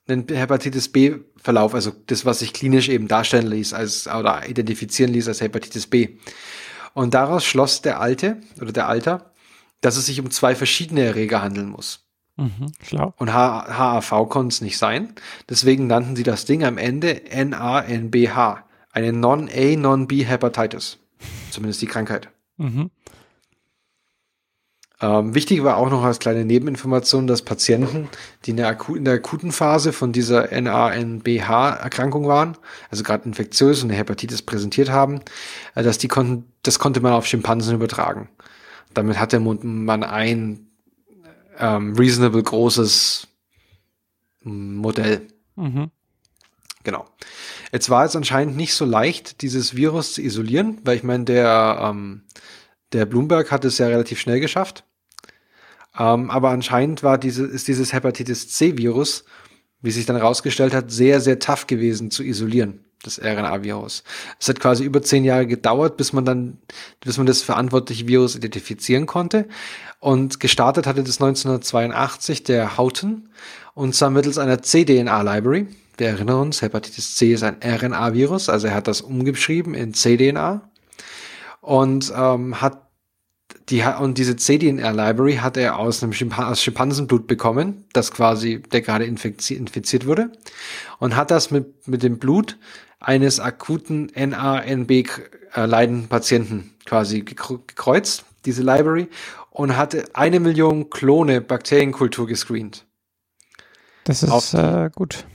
S2: Einen Hepatitis B-Verlauf, also das, was sich klinisch eben darstellen ließ, als, oder identifizieren ließ als Hepatitis B. Und daraus schloss der Alte oder der Alter, dass es sich um zwei verschiedene Erreger handeln muss. Mhm, klar. Und HAV konnte es nicht sein. Deswegen nannten sie das Ding am Ende NANBH. Eine Non-A, Non-B Hepatitis. Zumindest die Krankheit. Mhm. Ähm, wichtig war auch noch als kleine Nebeninformation, dass Patienten, die in der, Aku in der akuten Phase von dieser NANBH-Erkrankung waren, also gerade infektiös und eine Hepatitis präsentiert haben, äh, dass die konnten, das konnte man auf Schimpansen übertragen. Damit hatte man ein ähm, reasonable großes Modell. Mhm. Genau. Jetzt war es anscheinend nicht so leicht, dieses Virus zu isolieren, weil ich meine, der, ähm, der Bloomberg hat es ja relativ schnell geschafft. Ähm, aber anscheinend war diese, ist dieses Hepatitis C-Virus, wie sich dann herausgestellt hat, sehr, sehr tough gewesen zu isolieren, das RNA-Virus. Es hat quasi über zehn Jahre gedauert, bis man dann, bis man das verantwortliche Virus identifizieren konnte. Und gestartet hatte das 1982 der Houghton und zwar mittels einer cDNA-Library. Wir erinnern uns, Hepatitis C ist ein RNA-Virus, also er hat das umgeschrieben in cDNA und ähm, hat die, und diese cDNA-Library hat er aus einem Schimpan aus Schimpansenblut bekommen, das quasi, der gerade infizi infiziert wurde, und hat das mit, mit dem Blut eines akuten NANB-leidenden Patienten quasi gekreuzt, diese Library, und hatte eine Million Klone Bakterienkultur gescreent.
S1: Das ist Auf, äh, gut.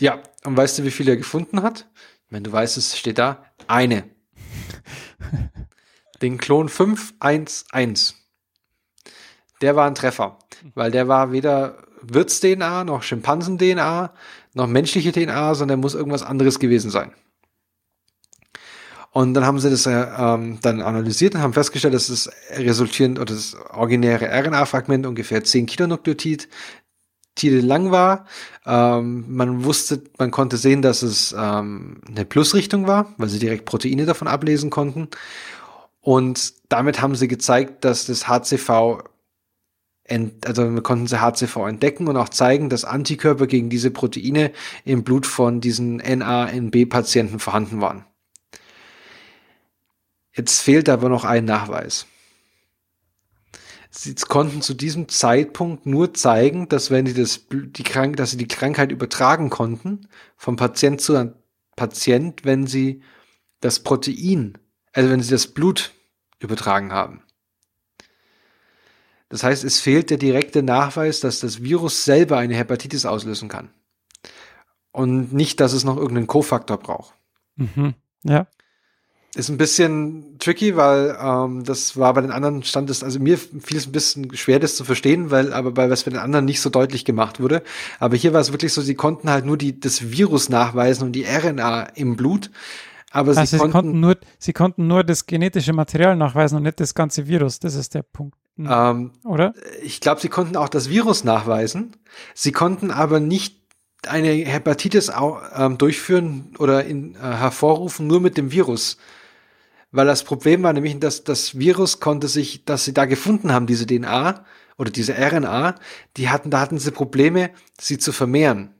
S2: Ja, und weißt du, wie viel er gefunden hat? Wenn du weißt, es steht da, eine. [laughs] den Klon 511. Der war ein Treffer, weil der war weder Wirts-DNA noch Schimpansen-DNA noch menschliche DNA, sondern muss irgendwas anderes gewesen sein. Und dann haben sie das äh, ähm, dann analysiert und haben festgestellt, dass das resultierend oder das originäre RNA-Fragment ungefähr 10 Kilonukleotid Tide lang war. Ähm, man wusste, man konnte sehen, dass es ähm, eine Plusrichtung war, weil sie direkt Proteine davon ablesen konnten. Und damit haben sie gezeigt, dass das HCV ent, also wir konnten sie HCV entdecken und auch zeigen, dass Antikörper gegen diese Proteine im Blut von diesen NANB-Patienten vorhanden waren. Jetzt fehlt aber noch ein Nachweis. Sie konnten zu diesem Zeitpunkt nur zeigen, dass wenn sie das, die Krank dass sie die Krankheit übertragen konnten, vom Patient zu Patient, wenn sie das Protein also wenn sie das Blut übertragen haben. Das heißt, es fehlt der direkte Nachweis, dass das Virus selber eine Hepatitis auslösen kann. Und nicht, dass es noch irgendeinen Kofaktor braucht.
S1: Mhm. Ja.
S2: Ist ein bisschen tricky, weil ähm, das war bei den anderen stand es, also mir fiel es ein bisschen schwer, das zu verstehen, weil aber bei was bei den anderen nicht so deutlich gemacht wurde. Aber hier war es wirklich so, sie konnten halt nur die, das Virus nachweisen und die RNA im Blut. Aber sie, also
S1: konnten, sie, konnten, nur, sie konnten nur das genetische Material nachweisen und nicht das ganze Virus. Das ist der Punkt.
S2: Hm. Ähm, Oder? Ich glaube, sie konnten auch das Virus nachweisen. Sie konnten aber nicht eine Hepatitis ähm, durchführen oder in, äh, hervorrufen nur mit dem Virus. Weil das Problem war nämlich, dass das Virus konnte sich, dass sie da gefunden haben, diese DNA oder diese RNA, die hatten, da hatten sie Probleme, sie zu vermehren.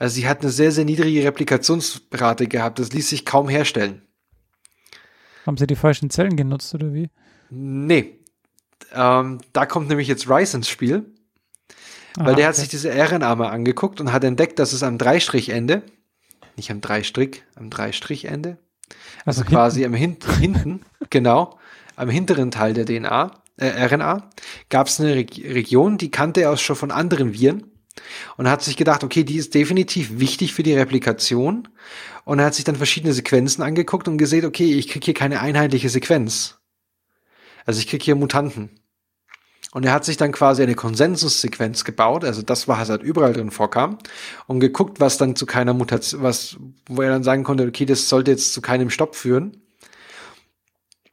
S2: Also sie hat eine sehr, sehr niedrige Replikationsrate gehabt. Das ließ sich kaum herstellen.
S1: Haben sie die falschen Zellen genutzt oder wie?
S2: Nee. Ähm, da kommt nämlich jetzt Rice ins Spiel. Aha, weil der okay. hat sich diese RNA mal angeguckt und hat entdeckt, dass es am Dreistrichende, nicht am Dreistrick, am Dreistrichende, also, also quasi am Hin hinten, [laughs] genau, am hinteren Teil der DNA, äh, RNA, gab es eine Re Region, die kannte er auch schon von anderen Viren und hat sich gedacht, okay, die ist definitiv wichtig für die Replikation. Und er hat sich dann verschiedene Sequenzen angeguckt und gesehen, okay, ich kriege hier keine einheitliche Sequenz. Also ich kriege hier Mutanten. Und er hat sich dann quasi eine Konsensussequenz gebaut, also das, was halt überall drin vorkam, und geguckt, was dann zu keiner Mutation, was, wo er dann sagen konnte, okay, das sollte jetzt zu keinem Stopp führen.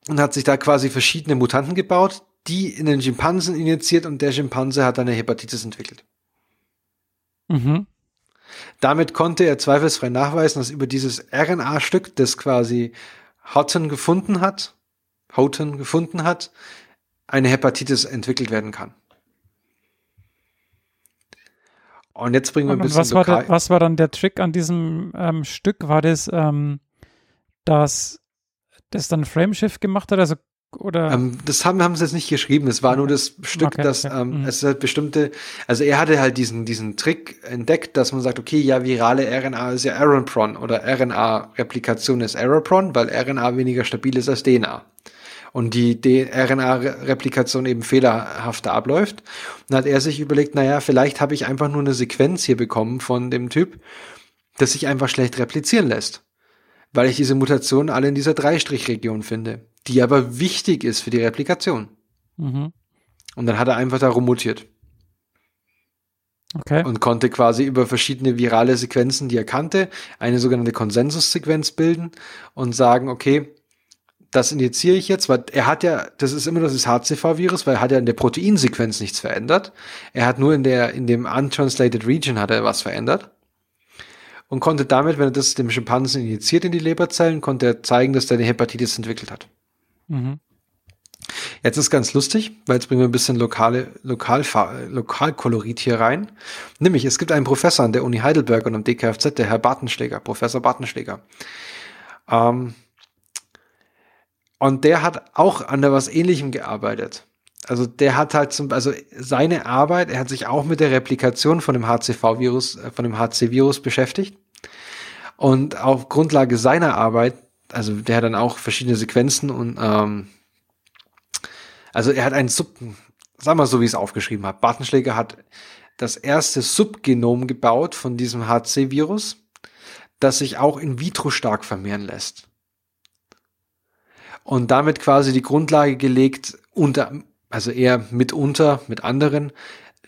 S2: Und hat sich da quasi verschiedene Mutanten gebaut, die in den Schimpansen injiziert und der Schimpanse hat eine Hepatitis entwickelt.
S1: Mhm.
S2: Damit konnte er zweifelsfrei nachweisen, dass über dieses RNA-Stück, das quasi Houghton gefunden hat, Houghton gefunden hat, eine Hepatitis entwickelt werden kann. Und jetzt bringen wir ein bisschen
S1: was war, der, was war dann der Trick an diesem ähm, Stück? War das, ähm, dass das dann Frameshift gemacht hat? Also, oder?
S2: Ähm, das haben, haben sie jetzt nicht geschrieben. Es war nur das Stück,
S1: Okay,
S2: dass
S1: okay.
S2: ähm,
S1: Mhm.
S2: es halt bestimmte, also er hatte halt diesen, diesen Trick entdeckt, dass man sagt, okay, ja, virale RNA ist ja Aaron-Pron oder RNA-Replikation ist Error-Pron, weil RNA weniger stabil ist als DNA. Und die RNA-Replikation eben fehlerhafter abläuft. Und dann hat er sich überlegt, naja, vielleicht habe ich einfach nur eine Sequenz hier bekommen von dem Typ, das sich einfach schlecht replizieren lässt. Weil ich diese Mutationen alle in dieser Dreistrichregion finde, die aber wichtig ist für die Replikation.
S1: mhm.
S2: Und dann hat er einfach darum mutiert
S1: Okay.
S2: und konnte quasi über verschiedene virale Sequenzen, die er kannte, eine sogenannte Konsensussequenz bilden und sagen, okay, das injiziere ich jetzt, weil er hat ja, das ist immer noch das HCV-Virus, weil er hat ja in der Proteinsequenz nichts verändert. Er hat nur in der, in dem untranslated region hat er was verändert. Und konnte damit, wenn er das dem Schimpansen injiziert in die Leberzellen, konnte er zeigen, dass der eine Hepatitis entwickelt hat.
S1: Mhm.
S2: Jetzt ist ganz lustig, weil jetzt bringen wir ein bisschen lokale, Lokal, Lokalkolorit hier rein. Nämlich, es gibt einen Professor an der Uni Heidelberg und am DKFZ, der Herr Bartenschläger, Professor Bartenschläger. Ähm, und der hat auch an der was ähnlichem gearbeitet. Also der hat halt zum, also seine Arbeit, er hat sich auch mit der Replikation von dem HCV-Virus, äh, von dem HC-Virus beschäftigt. Und auf Grundlage seiner Arbeit, also der hat dann auch verschiedene Sequenzen und ähm, also er hat ein Sub, sag mal so, wie ich es aufgeschrieben habe. Bartenschläger hat das erste Subgenom gebaut von diesem HC-Virus, das sich auch in vitro stark vermehren lässt. Und damit quasi die Grundlage gelegt, unter, also eher mitunter mit anderen,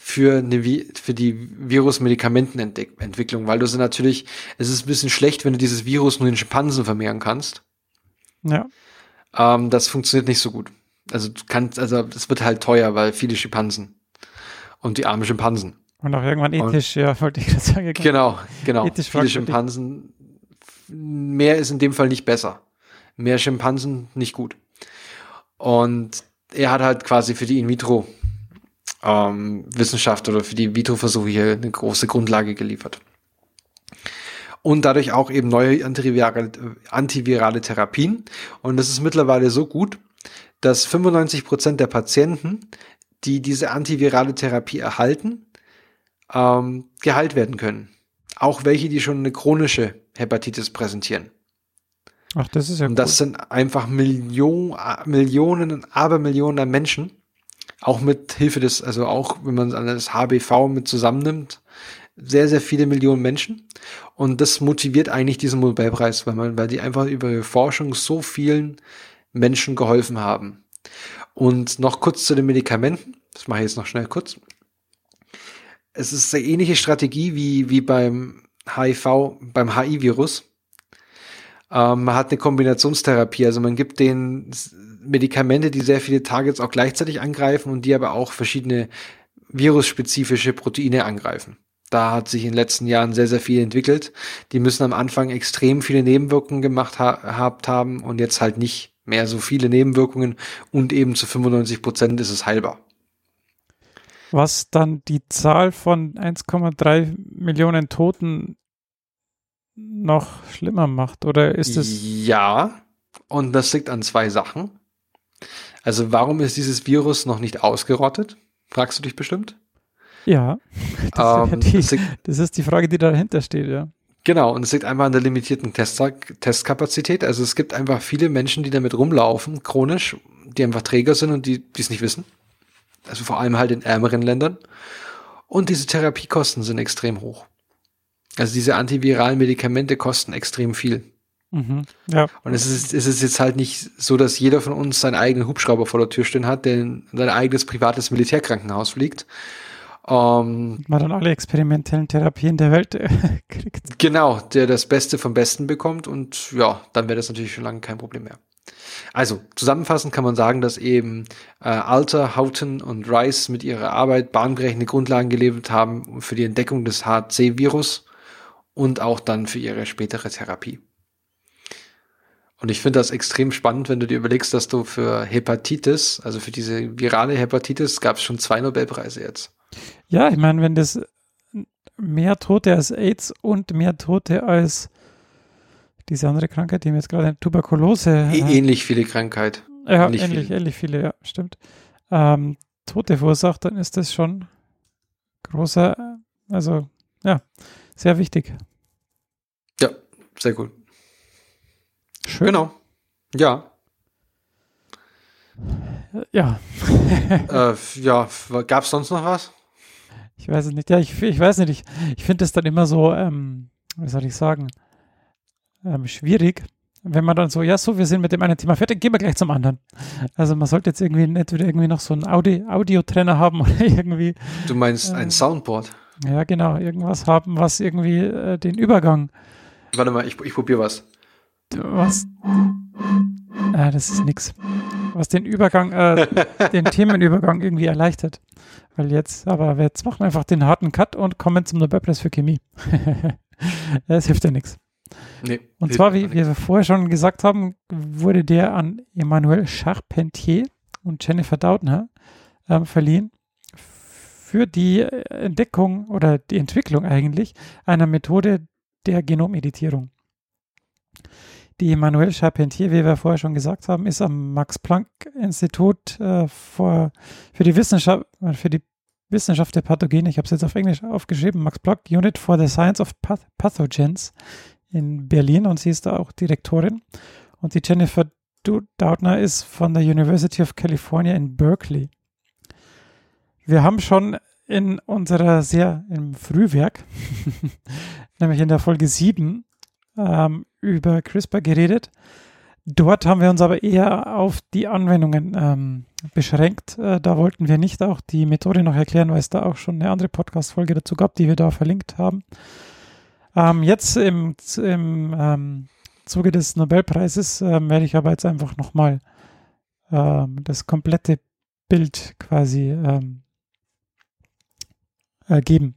S2: für, eine, für die Virus-Medikamentenentwicklung, weil du so natürlich, es ist ein bisschen schlecht, wenn du dieses Virus nur in Schimpansen vermehren kannst.
S1: Ja.
S2: Ähm, das funktioniert nicht so gut. Also du kannst, also das wird halt teuer, weil viele Schimpansen und die armen Schimpansen.
S1: Und auch irgendwann
S2: Und-
S1: ethisch, ja, wollte ich gerade sagen.
S2: Genau, genau.
S1: Ethisch
S2: viele. Schimpansen. Mehr ist in dem Fall nicht besser. Mehr Schimpansen nicht gut. Und er hat halt quasi für die In-vitro ähm, oder für die In-vitro-Versuche hier eine große Grundlage geliefert. Und dadurch auch eben neue antivirale, antivirale Therapien. Und das ist mittlerweile so gut, dass 95 Prozent der Patienten, die diese antivirale Therapie erhalten, ähm, geheilt werden können. Auch welche, die schon eine chronische Hepatitis präsentieren.
S1: Ach, das ist ja
S2: Und das
S1: cool.
S2: sind einfach Millionen, Millionen Abermillionen an Menschen. Auch mit Hilfe des, also auch wenn man an das HBV mit zusammennimmt, sehr, sehr viele Millionen Menschen. Und das motiviert eigentlich diesen Nobelpreis, weil man, weil die einfach über ihre Forschung so vielen Menschen geholfen haben. Und noch kurz zu den Medikamenten. Das mache ich jetzt noch schnell kurz. Es ist eine ähnliche Strategie wie, wie beim HIV, beim HIV-Virus. Ähm, man hat eine Kombinationstherapie, also man gibt den Medikamente, die sehr viele Targets auch gleichzeitig angreifen und die aber auch verschiedene virusspezifische Proteine angreifen. Da hat sich in den letzten Jahren sehr, sehr viel entwickelt. Die müssen am Anfang extrem viele Nebenwirkungen gemacht ha haben und jetzt halt nicht mehr so viele Nebenwirkungen und eben zu 95 Prozent ist es heilbar.
S1: Was dann die Zahl von 1,3 Millionen Toten noch schlimmer macht, oder ist es?
S2: Ja, und das liegt an zwei Sachen. Also warum ist dieses Virus noch nicht ausgerottet? Fragst du dich bestimmt?
S1: Ja, [laughs] das, ist ja
S2: Ähm,
S1: die,
S2: das liegt,
S1: das ist die Frage, die dahinter steht, ja.
S2: genau, und es liegt einfach an der limitierten Test Testkapazität. Also es gibt einfach viele Menschen, die damit rumlaufen, chronisch, die einfach Träger sind und die die es nicht wissen. Also vor allem halt in ärmeren Ländern. Und diese Therapiekosten sind extrem hoch. Also diese antiviralen Medikamente kosten extrem viel.
S1: Mhm. Ja,
S2: Und es ist, es ist jetzt halt nicht so, dass jeder von uns seinen eigenen Hubschrauber vor der Tür stehen hat, der in sein eigenes privates Militärkrankenhaus fliegt. Ähm,
S1: man dann alle experimentellen Therapien der Welt äh, [laughs] kriegt.
S2: genau, der das Beste vom Besten bekommt und ja, dann wäre das natürlich schon lange kein Problem mehr. Also zusammenfassend kann man sagen, dass eben äh, Alter, Houghton und Rice mit ihrer Arbeit bahnbrechende Grundlagen geliefert haben für die Entdeckung des HC-Virus und auch dann für ihre spätere Therapie. Und ich finde das extrem spannend, wenn du dir überlegst, dass du für Hepatitis, also für diese virale Hepatitis, gab es schon zwei Nobelpreise jetzt.
S1: Ja, ich meine, wenn das mehr Tote als AIDS und mehr Tote als diese andere Krankheit, die mir jetzt gerade Tuberkulose.
S2: Äh, ähnlich viele Krankheit.
S1: Ja, ähnlich, ähnlich, viele. ähnlich viele, ja, stimmt. Ähm, Tote verursacht, dann ist das schon großer, also ja, sehr wichtig.
S2: Sehr gut.
S1: Schön.
S2: Genau. Ja.
S1: Ja. [laughs]
S2: äh, ja, gab es sonst noch was?
S1: Ich weiß es nicht. Ja, ich, ich weiß nicht. Ich, ich finde es dann immer so, ähm, wie soll ich sagen, ähm, schwierig, wenn man dann so, ja, so, wir sind mit dem einen Thema fertig, gehen wir gleich zum anderen. Also man sollte jetzt irgendwie entweder irgendwie noch so einen Audi Audiotrenner haben [laughs] oder irgendwie.
S2: Du meinst äh, ein Soundboard?
S1: Ja, genau, irgendwas haben, was irgendwie äh, den Übergang.
S2: Warte mal, ich, ich probiere was.
S1: Was? Äh, das ist nix. Was den Übergang, äh, [laughs] den Themenübergang irgendwie erleichtert. Weil jetzt, aber jetzt machen wir einfach den harten Cut und kommen zum Nobelpreis für Chemie. [laughs] das hilft ja nichts.
S2: Nee,
S1: und zwar, wie, wie wir vorher schon gesagt haben, wurde der an Emmanuel Charpentier und Jennifer Doudna äh, verliehen für die Entdeckung oder die Entwicklung eigentlich einer Methode der Genomeditierung. Die Emmanuel Charpentier, wie wir vorher schon gesagt haben, ist am Max-Planck-Institut äh, für, die Wissenschaft, für die Wissenschaft der Pathogene, ich habe es jetzt auf Englisch aufgeschrieben, Max Planck Unit for the Science of Path Pathogens in Berlin und sie ist da auch Direktorin. Und die Jennifer Doudna ist von der University of California in Berkeley. Wir haben schon in unserer sehr im Frühwerk, [laughs] nämlich in der Folge 7, ähm, über CRISPR geredet. Dort haben wir uns aber eher auf die Anwendungen ähm, beschränkt. Äh, da wollten wir nicht auch die Methode noch erklären, weil es da auch schon eine andere Podcast-Folge dazu gab, die wir da verlinkt haben. Ähm, jetzt im, im ähm, Zuge des Nobelpreises ähm, werde ich aber jetzt einfach nochmal ähm, das komplette Bild quasi ähm, äh, geben.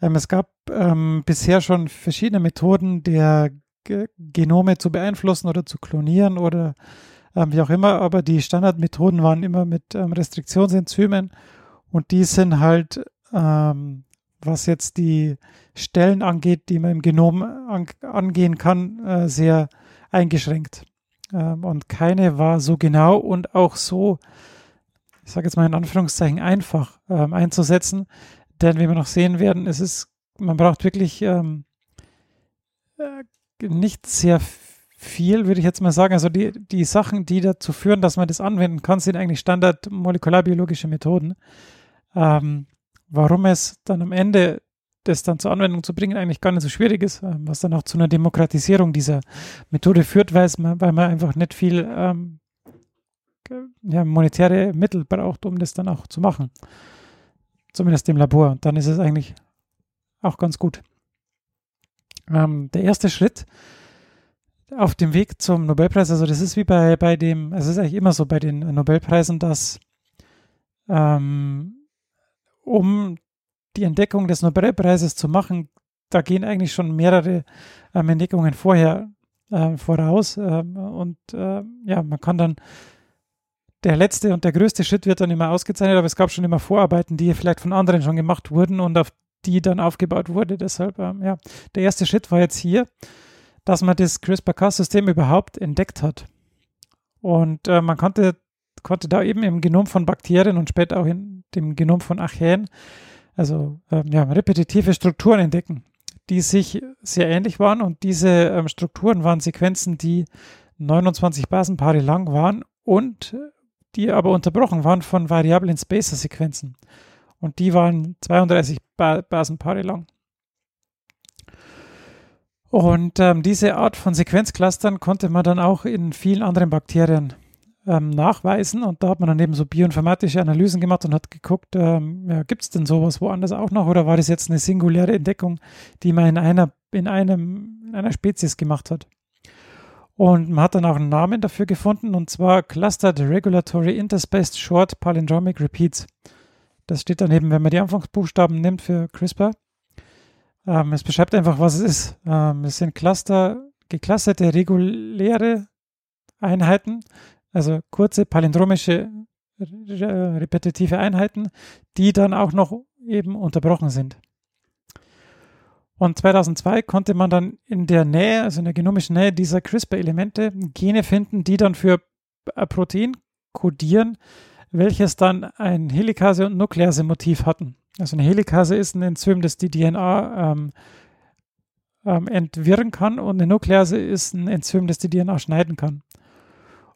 S1: Ähm, es gab ähm, bisher schon verschiedene Methoden der G Genome zu beeinflussen oder zu klonieren oder ähm, wie auch immer, aber die Standardmethoden waren immer mit ähm, Restriktionsenzymen und die sind halt, ähm, was jetzt die Stellen angeht, die man im Genom an angehen kann, äh, sehr eingeschränkt. Ähm, und keine war so genau und auch so, ich sage jetzt mal in Anführungszeichen, einfach ähm, einzusetzen. Denn wie wir noch sehen werden, es ist, man braucht wirklich ähm, äh, nicht sehr viel, würde ich jetzt mal sagen. Also die, die Sachen, die dazu führen, dass man das anwenden kann, sind eigentlich standard molekularbiologische Methoden. Ähm, warum es dann am Ende das dann zur Anwendung zu bringen, eigentlich gar nicht so schwierig ist, ähm, was dann auch zu einer Demokratisierung dieser Methode führt, weil man, weil man einfach nicht viel ähm, ja, monetäre Mittel braucht, um das dann auch zu machen. Zumindest im Labor. Und dann ist es eigentlich auch ganz gut. Ähm, der erste Schritt auf dem Weg zum Nobelpreis, also das ist wie bei, bei dem, es ist eigentlich immer so bei den Nobelpreisen, dass ähm, um die Entdeckung des Nobelpreises zu machen, da gehen eigentlich schon mehrere ähm, Entdeckungen vorher äh, voraus. Ähm, und äh, ja, man kann dann, der letzte und der größte Schritt wird dann immer ausgezeichnet, aber es gab schon immer Vorarbeiten, die vielleicht von anderen schon gemacht wurden und auf die dann aufgebaut wurde. Deshalb, ähm, ja, der erste Schritt war jetzt hier, dass man das CRISPR-Cas-System überhaupt entdeckt hat. Und äh, man konnte, konnte da eben im Genom von Bakterien und später auch in dem Genom von Archäen also ähm, ja, repetitive Strukturen entdecken, die sich sehr ähnlich waren und diese ähm, Strukturen waren Sequenzen, die 29 Basenpaare lang waren und die aber unterbrochen waren von variablen Spacer-Sequenzen. Und die waren 32 ba Basenpaare lang. Und ähm, diese Art von Sequenzclustern konnte man dann auch in vielen anderen Bakterien ähm, nachweisen. Und da hat man dann eben so bioinformatische Analysen gemacht und hat geguckt, ähm, ja, gibt es denn sowas woanders auch noch oder war das jetzt eine singuläre Entdeckung, die man in einer, in einem, in einer Spezies gemacht hat? Und man hat dann auch einen Namen dafür gefunden, und zwar Clustered Regulatory Interspaced Short Palindromic Repeats. Das steht dann eben, wenn man die Anfangsbuchstaben nimmt für CRISPR. Ähm, es beschreibt einfach, was es ist. Ähm, es sind Cluster, geclusterte reguläre Einheiten, also kurze palindromische repetitive Einheiten, die dann auch noch eben unterbrochen sind. Und 2002 konnte man dann in der Nähe, also in der genomischen Nähe dieser CRISPR-Elemente Gene finden, die dann für ein Protein kodieren, welches dann ein Helikase- und Nuklease-Motiv hatten. Also eine Helikase ist ein Enzym, das die DNA ähm, ähm, entwirren kann und eine Nuklease ist ein Enzym, das die DNA schneiden kann.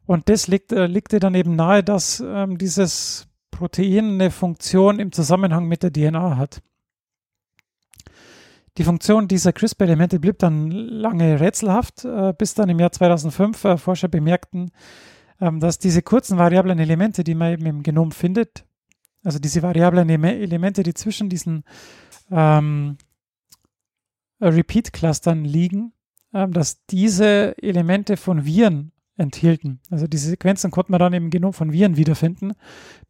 S1: Und das liegt, äh, liegt dann eben nahe, dass ähm, dieses Protein eine Funktion im Zusammenhang mit der DNA hat. Die Funktion dieser CRISPR-Elemente blieb dann lange rätselhaft, äh, bis dann im Jahr 2005 äh, Forscher bemerkten, dass diese kurzen variablen Elemente, die man eben im Genom findet, also diese variablen Elemente, die zwischen diesen ähm, Repeat-Clustern liegen, ähm, dass diese Elemente von Viren enthielten. Also diese Sequenzen konnte man dann im Genom von Viren wiederfinden,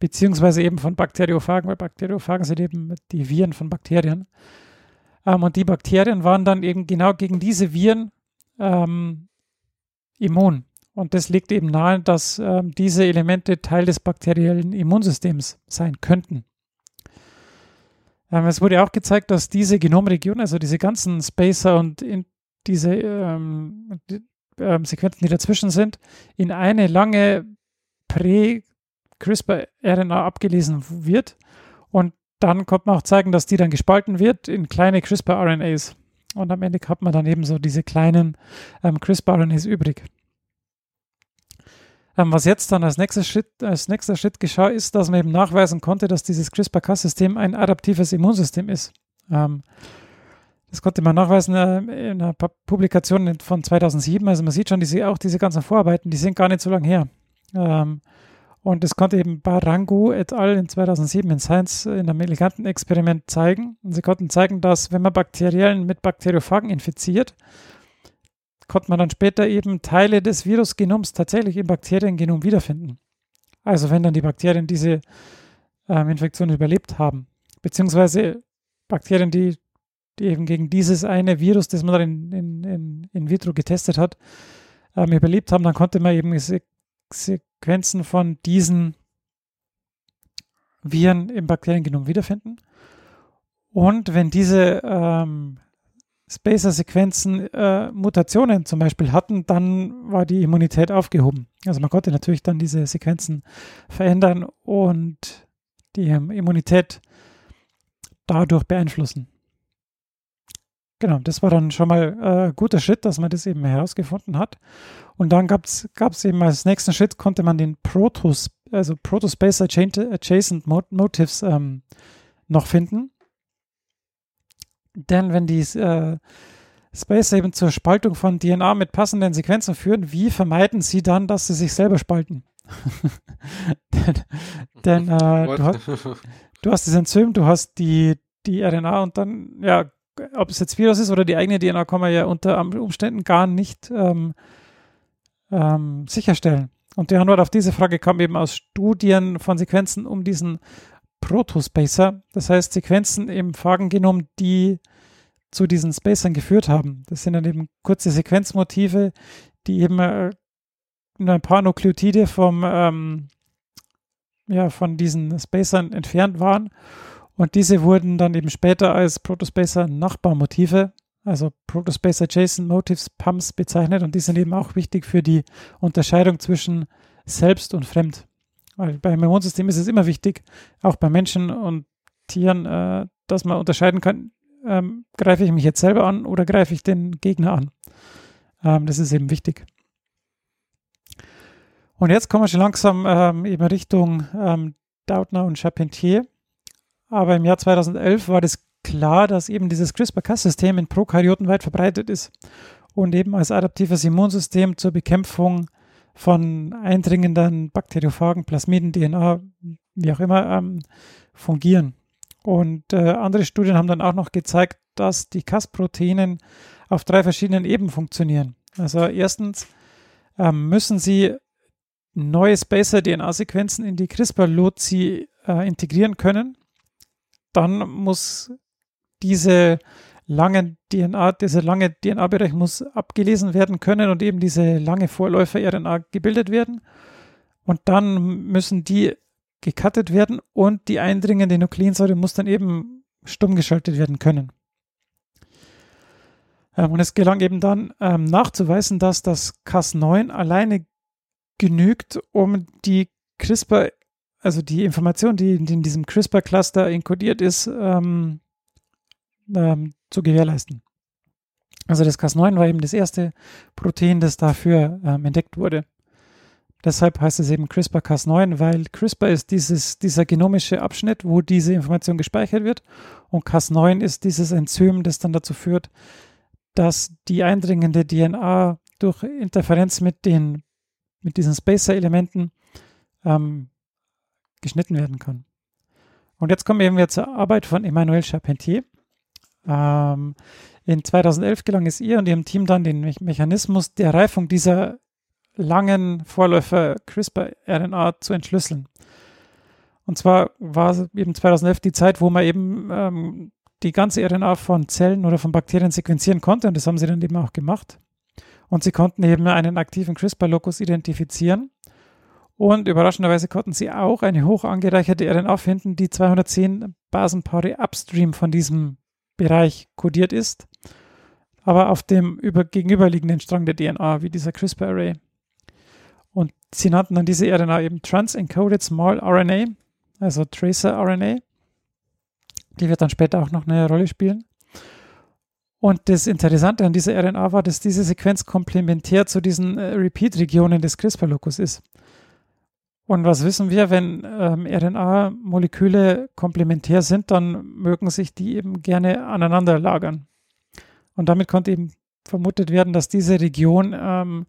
S1: beziehungsweise eben von Bakteriophagen, weil Bakteriophagen sind eben die Viren von Bakterien. Ähm, und die Bakterien waren dann eben genau gegen diese Viren ähm, immun. Und das liegt eben nahe, dass ähm, diese Elemente Teil des bakteriellen Immunsystems sein könnten. Ähm, es wurde auch gezeigt, dass diese Genomregionen, also diese ganzen Spacer und diese ähm, die, ähm, Sequenzen, die dazwischen sind, in eine lange Prä-CRISPR-RNA abgelesen wird. Und dann konnte man auch zeigen, dass die dann gespalten wird in kleine CRISPR-RNAs. Und am Ende hat man dann eben so diese kleinen ähm, CRISPR-RNAs übrig. Ähm, was jetzt dann als nächster, Schritt, als nächster Schritt geschah, ist, dass man eben nachweisen konnte, dass dieses CRISPR-Cas-System ein adaptives Immunsystem ist. Ähm, das konnte man nachweisen äh, in einer Publikation von 2007. Also man sieht schon, diese, auch diese ganzen Vorarbeiten, die sind gar nicht so lange her. Ähm, und das konnte eben Barangu et al. in 2007 in Science in einem eleganten Experiment zeigen. Und sie konnten zeigen, dass wenn man Bakterien mit Bakteriophagen infiziert, konnte man dann später eben Teile des Virusgenoms tatsächlich im Bakteriengenom wiederfinden. Also wenn dann die Bakterien diese ähm, Infektion überlebt haben, beziehungsweise Bakterien, die, die eben gegen dieses eine Virus, das man in, in, in, in vitro getestet hat, ähm, überlebt haben, dann konnte man eben Se Sequenzen von diesen Viren im Bakteriengenom wiederfinden. Und wenn diese ähm, Spacer-Sequenzen äh, Mutationen zum Beispiel hatten, dann war die Immunität aufgehoben. Also man konnte natürlich dann diese Sequenzen verändern und die Immunität dadurch beeinflussen. Genau, das war dann schon mal äh, guter Schritt, dass man das eben herausgefunden hat. Und dann gab es eben als nächsten Schritt, konnte man den Protos, also Protospacer Adjacent Motives ähm, noch finden. Denn wenn die äh, Space eben zur Spaltung von DNA mit passenden Sequenzen führen, wie vermeiden sie dann, dass sie sich selber spalten? [laughs] denn, denn äh, du, hast, du hast das Enzym, du hast die, die RNA und dann, ja, ob es jetzt Virus ist oder die eigene DNA, kann man ja unter Umständen gar nicht ähm, ähm, sicherstellen. Und die Antwort auf diese Frage kam eben aus Studien von Sequenzen um diesen Protospacer, das heißt Sequenzen im Phagengenom, die zu diesen Spacern geführt haben. Das sind dann eben kurze Sequenzmotive, die eben äh, ein paar Nukleotide vom, ähm, ja, von diesen Spacern entfernt waren. Und diese wurden dann eben später als Protospacer-Nachbarmotive, also Protospacer Adjacent Motives Pumps bezeichnet. Und die sind eben auch wichtig für die Unterscheidung zwischen selbst und fremd. Weil beim Immunsystem ist es immer wichtig, auch bei Menschen und Tieren, äh, dass man unterscheiden kann, ähm, greife ich mich jetzt selber an oder greife ich den Gegner an. Ähm, das ist eben wichtig. Und jetzt kommen wir schon langsam ähm, eben Richtung ähm, Dautner und Charpentier. Aber im Jahr 2011 war das klar, dass eben dieses CRISPR-Cas-System in Prokaryoten weit verbreitet ist und eben als adaptives Immunsystem zur Bekämpfung von eindringenden Bakteriophagen, Plasmiden, DNA, wie auch immer, ähm, fungieren. Und äh, andere Studien haben dann auch noch gezeigt, dass die Cas-Proteinen auf drei verschiedenen Ebenen funktionieren. Also erstens ähm, müssen sie neue Spacer-DNA-Sequenzen in die CRISPR-Loci äh, integrieren können. Dann muss diese lange DNA, dieser lange DNA-Bereich muss abgelesen werden können und eben diese lange Vorläufer-RNA gebildet werden. Und dann müssen die gecuttet werden und die eindringende Nukleinsäure muss dann eben stumm geschaltet werden können. Ähm, und es gelang eben dann ähm, nachzuweisen, dass das Cas9 alleine genügt, um die CRISPR, also die Information, die in diesem CRISPR-Cluster inkodiert ist, ähm, ähm, zu gewährleisten. Also das Cas9 war eben das erste Protein, das dafür ähm, entdeckt wurde. Deshalb heißt es eben CRISPR-Cas9, weil CRISPR ist dieses, dieser genomische Abschnitt, wo diese Information gespeichert wird. Und Cas9 ist dieses Enzym, das dann dazu führt, dass die eindringende DNA durch Interferenz mit den mit diesen Spacer-Elementen ähm, geschnitten werden kann. Und jetzt kommen wir eben zur Arbeit von Emmanuel Charpentier. Ähm, in 2011 gelang es ihr und ihrem Team dann den Me Mechanismus der Reifung dieser langen Vorläufer CRISPR-RNA zu entschlüsseln. Und zwar war eben 2011 die Zeit, wo man eben ähm, die ganze RNA von Zellen oder von Bakterien sequenzieren konnte und das haben sie dann eben auch gemacht. Und sie konnten eben einen aktiven CRISPR-Locus identifizieren. Und überraschenderweise konnten sie auch eine hoch angereicherte RNA finden, die 210 Basenpaare upstream von diesem Bereich kodiert ist, aber auf dem über, gegenüberliegenden Strang der DNA, wie dieser CRISPR-Array. Und sie nannten dann diese RNA eben Trans-Encoded Small RNA, also Tracer-RNA. Die wird dann später auch noch eine Rolle spielen. Und das Interessante an dieser RNA war, dass diese Sequenz komplementär zu diesen äh, Repeat-Regionen des CRISPR-Locus ist. Und was wissen wir, wenn ähm, RNA-Moleküle komplementär sind, dann mögen sich die eben gerne aneinander lagern. Und damit konnte eben vermutet werden, dass diese Region ähm,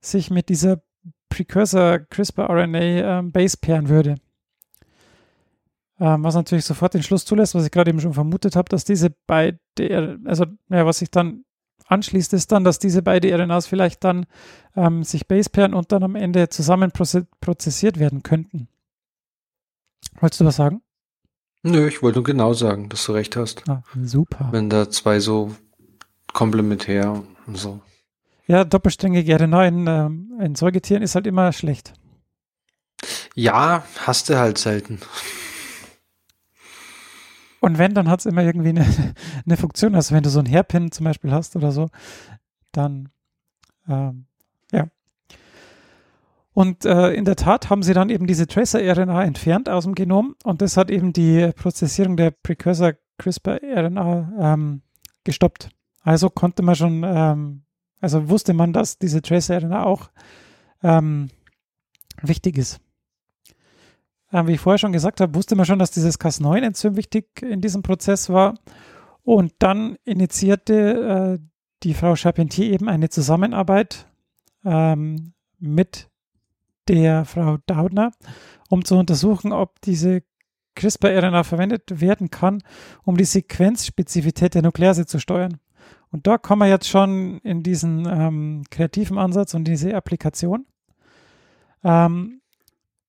S1: sich mit dieser Precursor CRISPR-RNA ähm, base pairen würde. Ähm, was natürlich sofort den Schluss zulässt, was ich gerade eben schon vermutet habe, dass diese beide, also ja, was sich dann anschließt, ist dann, dass diese beiden RNAs vielleicht dann ähm, sich basepairen und dann am Ende zusammen prozessiert werden könnten. Wolltest du was sagen?
S2: Nö, ich wollte nur genau sagen, dass du recht hast.
S1: Ah, super.
S2: Wenn da zwei so komplementär und so.
S1: Ja, doppelsträngige RNA in, ähm, in Säugetieren ist halt immer schlecht.
S2: Ja, hast du halt selten.
S1: Und wenn, dann hat es immer irgendwie eine, [laughs] eine Funktion. Also wenn du so ein Hairpin zum Beispiel hast oder so, dann ähm, ja. Und äh, in der Tat haben sie dann eben diese Tracer-RNA entfernt aus dem Genom und das hat eben die Prozessierung der Precursor CRISPR-RNA ähm, gestoppt. Also konnte man schon, ähm, also wusste man, dass diese Tracer-RNA auch ähm, wichtig ist wie ich vorher schon gesagt habe, wusste man schon, dass dieses Cas9-Enzym wichtig in diesem Prozess war. Und dann initiierte äh, die Frau Charpentier eben eine Zusammenarbeit ähm, mit der Frau Daudner, um zu untersuchen, ob diese CRISPR-RNA verwendet werden kann, um die Sequenzspezifität der Nuklease zu steuern. Und da kommen wir jetzt schon in diesen ähm, kreativen Ansatz und diese Applikation. Ähm,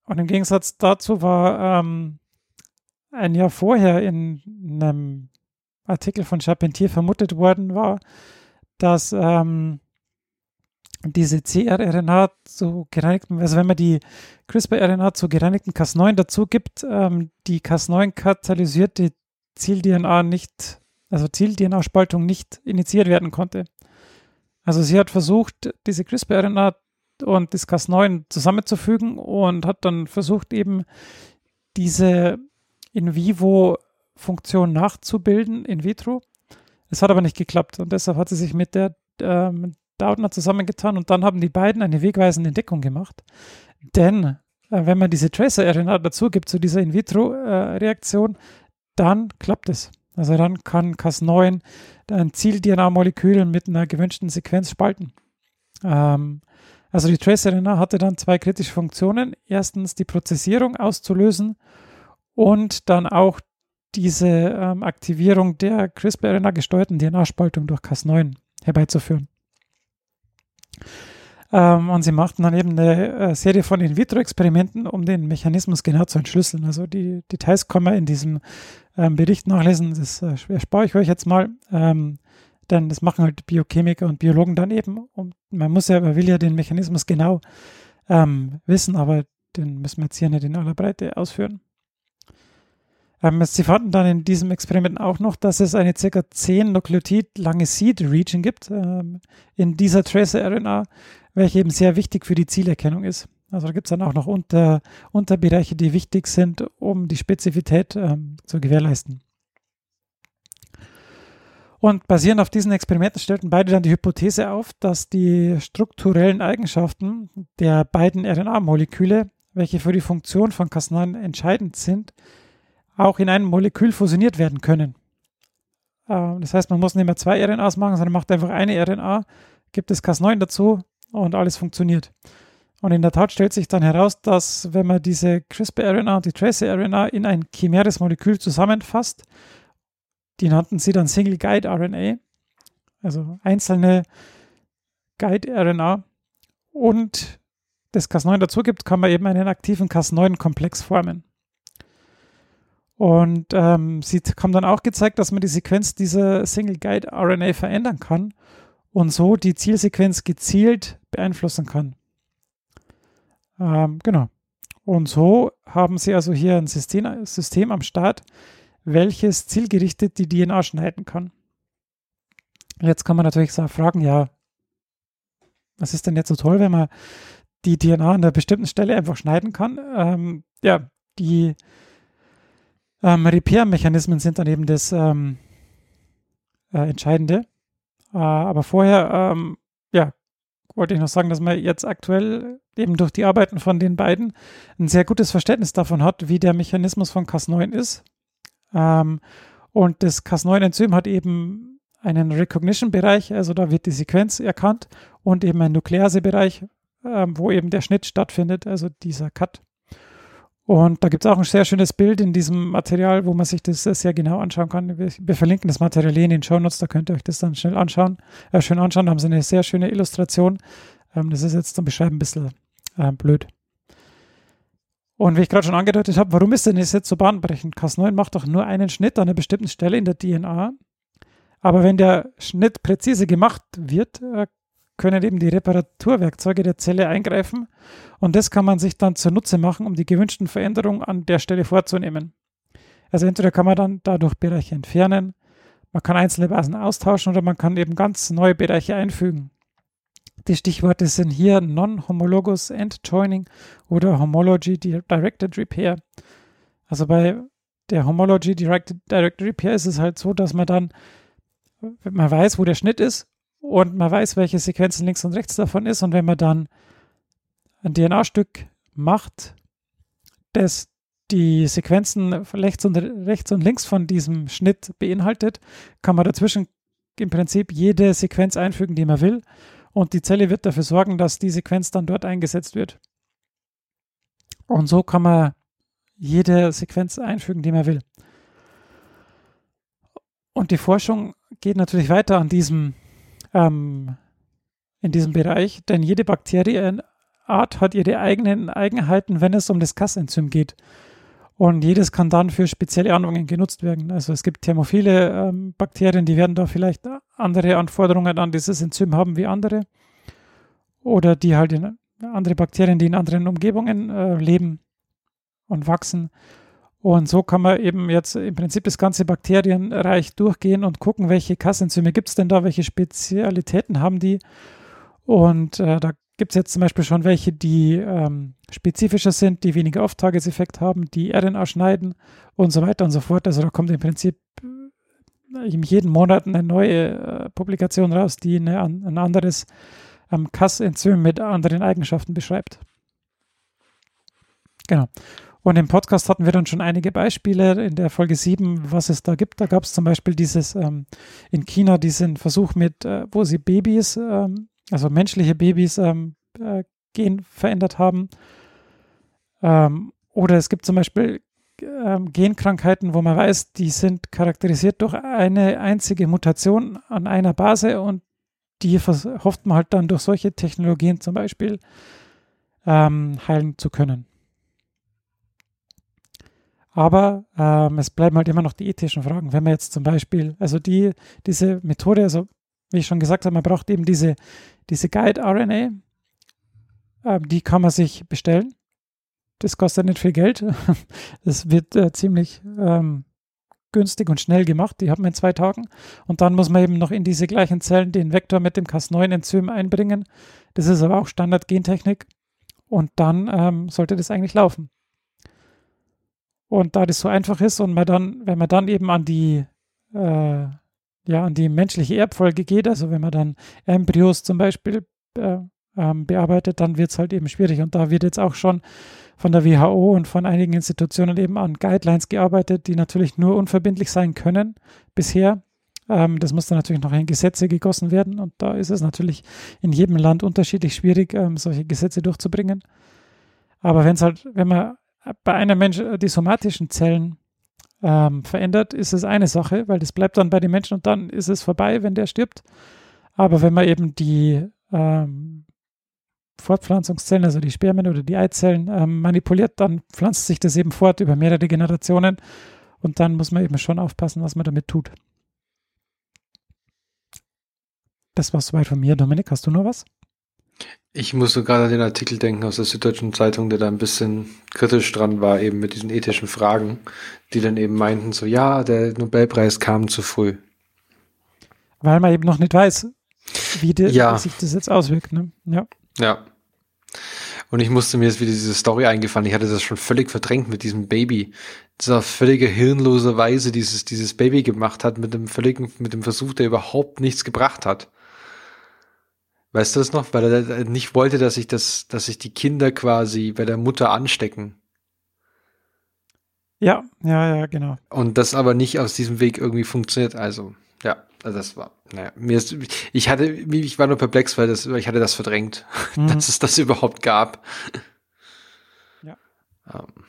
S1: und im Gegensatz dazu war ähm, ein Jahr vorher in einem Artikel von Charpentier vermutet worden war, dass ähm, diese CRRNA zu gereinigten, also wenn man die CRISPR-RNA zu gereinigten Cas9 dazu gibt, ähm, die Cas9-katalysierte Ziel-DNA nicht, also Ziel-DNA-Spaltung nicht initiiert werden konnte. Also sie hat versucht, diese CRISPR-RNA und das Cas9 zusammenzufügen und hat dann versucht, eben diese in vivo Funktion nachzubilden in vitro. Es hat aber nicht geklappt und deshalb hat sie sich mit der ähm, Dautner zusammengetan und dann haben die beiden eine wegweisende Entdeckung gemacht. Denn äh, wenn man diese Tracer-RNA dazu gibt zu dieser in vitro äh, dann klappt es. Also dann kann Cas9 ein Ziel-DNA-Molekül mit einer gewünschten Sequenz spalten. Ähm, also die Trace-RNA hatte dann zwei kritische Funktionen. Erstens die Prozessierung auszulösen und dann auch diese ähm, Aktivierung der CRISPR-RNA gesteuerten DNA-Spaltung durch Cas9 herbeizuführen. Ähm, und sie machten dann eben eine äh, Serie von In-vitro-Experimenten, um den Mechanismus genau zu entschlüsseln. Also die Details kann man in diesem ähm, Bericht nachlesen. Das äh, erspare ich euch jetzt mal. Denn das machen halt Biochemiker und Biologen dann eben. Und man muss ja, man will ja den Mechanismus genau ähm, wissen, aber den müssen wir jetzt hier nicht in aller Breite ausführen. Ähm, sie fanden dann in diesem Experiment auch noch, dass es eine ca. 10 Nukleotid lange Seed-Region gibt ähm, in dieser Tracer-RNA, welche eben sehr wichtig für die Zielerkennung ist. Also da gibt es dann auch noch Unter, Unterbereiche, die wichtig sind, um die Spezifität ähm, zu gewährleisten. Und basierend auf diesen Experimenten stellten beide dann die Hypothese auf, dass die strukturellen Eigenschaften der beiden RNA-Moleküle, welche für die Funktion von Cas9 entscheidend sind, auch in einem Molekül fusioniert werden können. Ähm, das heißt, man muss nicht mehr zwei RNAs machen, sondern macht einfach eine RNA, gibt das Cas9 dazu und alles funktioniert. Und in der Tat stellt sich dann heraus, dass wenn man diese CRISPR-RNA und die Tracer-RNA in ein chimäres Molekül zusammenfasst, die nannten sie dann Single Guide RNA, also einzelne Guide-RNA und das Cas9 dazu gibt, kann man eben einen aktiven Cas9-Komplex formen. Und ähm, sie haben dann auch gezeigt, dass man die Sequenz dieser Single Guide RNA verändern kann und so die Zielsequenz gezielt beeinflussen kann. Ähm, genau. Und so haben sie also hier ein System, System am Start, welches zielgerichtet die DNA schneiden kann. Jetzt kann man natürlich fragen, ja, was ist denn jetzt so toll, wenn man die DNA an einer bestimmten Stelle einfach schneiden kann? Ähm, ja, die ähm, Repair-Mechanismen sind dann eben das ähm, äh, Entscheidende. Äh, aber vorher, ähm, ja, wollte ich noch sagen, dass man jetzt aktuell eben durch die Arbeiten von den beiden ein sehr gutes Verständnis davon hat, wie der Mechanismus von Cas9 ist. Ähm, und das Cas9-Enzym hat eben einen Recognition-Bereich, also da wird die Sequenz erkannt und eben ein Nuklease-Bereich, ähm, wo eben der Schnitt stattfindet, also dieser Cut. Und da gibt es auch ein sehr schönes Bild in diesem Material, wo man sich das sehr genau anschauen kann. Wir, wir verlinken das Material in den Show Notes, da könnt ihr euch das dann schnell anschauen, äh, schön anschauen. Da haben sie eine sehr schöne Illustration. Ähm, das ist jetzt zum Beschreiben ein bisschen äh, blöd. Und wie ich gerade schon angedeutet habe, warum ist denn das jetzt so bahnbrechend? Cas9 macht doch nur einen Schnitt an einer bestimmten Stelle in der DNA. Aber wenn der Schnitt präzise gemacht wird, äh, können eben die Reparaturwerkzeuge der Zelle eingreifen und das kann man sich dann zunutze machen, um die gewünschten Veränderungen an der Stelle vorzunehmen. Also entweder kann man dann dadurch Bereiche entfernen, man kann einzelne Basen austauschen oder man kann eben ganz neue Bereiche einfügen. Die Stichworte sind hier Non-Homologous End-Joining oder Homology Directed Repair. Also bei der Homology Directed, Directed Repair ist es halt so, dass man dann, man weiß, wo der Schnitt ist und man weiß, welche Sequenzen links und rechts davon ist. Und wenn man dann ein DNA-Stück macht, das die Sequenzen rechts und, rechts und links von diesem Schnitt beinhaltet, kann man dazwischen im Prinzip jede Sequenz einfügen, die man will. Und die Zelle wird dafür sorgen, dass die Sequenz dann dort eingesetzt wird. Und so kann man jede Sequenz einfügen, die man will. Und die Forschung geht natürlich weiter an diesem ähm, in diesem Bereich, denn jede Bakterienart hat ihre eigenen Eigenheiten, wenn es um das Cas-Enzym geht. Und jedes kann dann für spezielle Anwendungen genutzt werden. Also es gibt thermophile ähm, Bakterien, die werden da vielleicht andere Anforderungen an dieses Enzym haben wie andere. Oder die halt in andere Bakterien, die in anderen Umgebungen äh, leben und wachsen. Und so kann man eben jetzt im Prinzip das ganze Bakterienreich durchgehen und gucken, welche Kassenzyme gibt es denn da, welche Spezialitäten haben die. Und äh, da gibt es jetzt zum Beispiel schon welche, die ähm, spezifischer sind, die weniger Off-Tages-Effekt haben, die RNA schneiden und so weiter und so fort. Also da kommt im Prinzip äh, jeden Monat eine neue äh, Publikation raus, die eine, ein anderes ähm, Cas-Enzym mit anderen Eigenschaften beschreibt. Genau. Und im Podcast hatten wir dann schon einige Beispiele in der Folge 7, was es da gibt. Da gab es zum Beispiel dieses ähm, in China diesen Versuch mit, äh, wo sie Babys, ähm, also menschliche Babys, ähm, äh, Gen verändert haben. Ähm, oder es gibt zum Beispiel ähm, Genkrankheiten, wo man weiß, die sind charakterisiert durch eine einzige Mutation an einer Base und die hofft man halt dann durch solche Technologien zum Beispiel ähm, heilen zu können. Aber ähm, es bleiben halt immer noch die ethischen Fragen. Wenn man jetzt zum Beispiel, also die, diese Methode, also wie ich schon gesagt habe, man braucht eben diese, diese Guide-RNA, ähm, die kann man sich bestellen. Das kostet nicht viel Geld. [laughs] Das wird äh, ziemlich ähm, günstig und schnell gemacht. Die hat man in zwei Tagen. Und dann muss man eben noch in diese gleichen Zellen den Vektor mit dem Cas9-Enzym einbringen. Das ist aber auch Standard-Gentechnik. Und dann ähm, sollte das eigentlich laufen. Und da das so einfach ist und man dann, wenn man dann eben an die, äh, ja, an die menschliche Erbfolge geht, also wenn man dann Embryos zum Beispiel äh, ähm, bearbeitet, dann wird es halt eben schwierig. Und da wird jetzt auch schon von der WHO und von einigen Institutionen eben an Guidelines gearbeitet, die natürlich nur unverbindlich sein können bisher. Ähm, das muss dann natürlich noch in Gesetze gegossen werden und da ist es natürlich in jedem Land unterschiedlich schwierig, ähm, solche Gesetze durchzubringen. Aber wenn es halt, wenn man bei einem Menschen die somatischen Zellen ähm, verändert, ist es eine Sache, weil das bleibt dann bei den Menschen und dann ist es vorbei, wenn der stirbt. Aber wenn man eben die ähm, Fortpflanzungszellen, also die Spermien oder die Eizellen ähm, manipuliert, dann pflanzt sich das eben fort über mehrere Generationen und dann muss man eben schon aufpassen, was man damit tut. Das war soweit von mir. Dominik, hast du noch was?
S2: Ich musste gerade an den Artikel denken aus der Süddeutschen Zeitung, der da ein bisschen kritisch dran war, eben mit diesen ethischen Fragen, die dann eben meinten, so ja, der Nobelpreis kam zu früh.
S1: Weil man eben noch nicht weiß, wie die, ja. sich das jetzt auswirkt. Ne?
S2: Ja. Ja. Und ich musste mir jetzt wieder diese Story eingefallen. Ich hatte das schon völlig verdrängt mit diesem Baby. Dieser völlige hirnlose Weise dieses, dieses Baby gemacht hat mit dem völligen, mit dem Versuch, der überhaupt nichts gebracht hat. Weißt du das noch? Weil er nicht wollte, dass sich das, dass sich die Kinder quasi bei der Mutter anstecken.
S1: Ja, ja, ja, genau.
S2: Und das aber nicht aus diesem Weg irgendwie funktioniert. Also, ja, also das war, naja, mir ist, ich hatte, ich war nur perplex, weil das, ich hatte das verdrängt, [laughs] mhm. dass es das überhaupt gab. Ja. Um, ähm,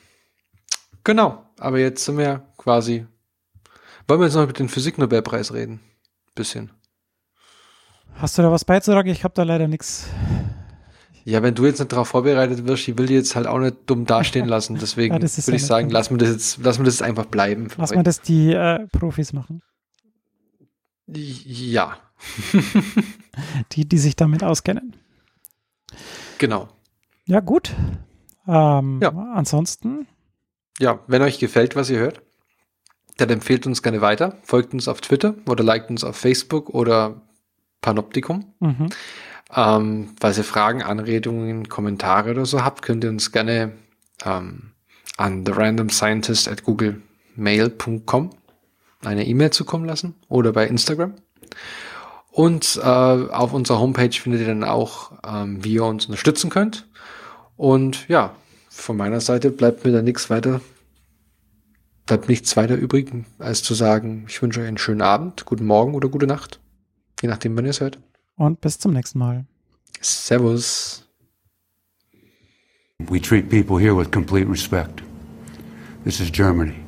S2: genau, aber jetzt sind wir quasi, wollen wir jetzt noch mit dem Physiknobelpreis reden? Bisschen.
S1: Hast du da was beizutragen? Ich habe da leider nichts.
S2: Ja, wenn du jetzt nicht darauf vorbereitet wirst, ich will dir jetzt halt auch nicht dumm dastehen lassen. [laughs] Deswegen ja, würde ich sagen, lass mir das jetzt, lass mir das einfach bleiben.
S1: Lass mal das die äh, Profis machen.
S2: Ja. [laughs]
S1: die, die sich damit auskennen.
S2: Genau.
S1: Ja, gut. Ähm, ja. Ansonsten.
S2: Ja, wenn euch gefällt, was ihr hört, dann empfehlt uns gerne weiter. Folgt uns auf Twitter oder liked uns auf Facebook oder Panoptikum. Mhm. Ähm, falls ihr Fragen, Anregungen, Kommentare oder so habt, könnt ihr uns gerne ähm, an therandomscientist at googlemail.com eine E-Mail zukommen lassen oder bei Instagram. Und äh, auf unserer Homepage findet ihr dann auch, ähm, wie ihr uns unterstützen könnt. Und ja, von meiner Seite bleibt mir da nichts weiter, bleibt nichts weiter übrig, als zu sagen, ich wünsche euch einen schönen Abend, guten Morgen oder gute Nacht. Je nachdem, wann ihr es hört.
S1: Und bis zum nächsten Mal.
S2: Servus.
S5: We treat people here with complete respect. This is Germany.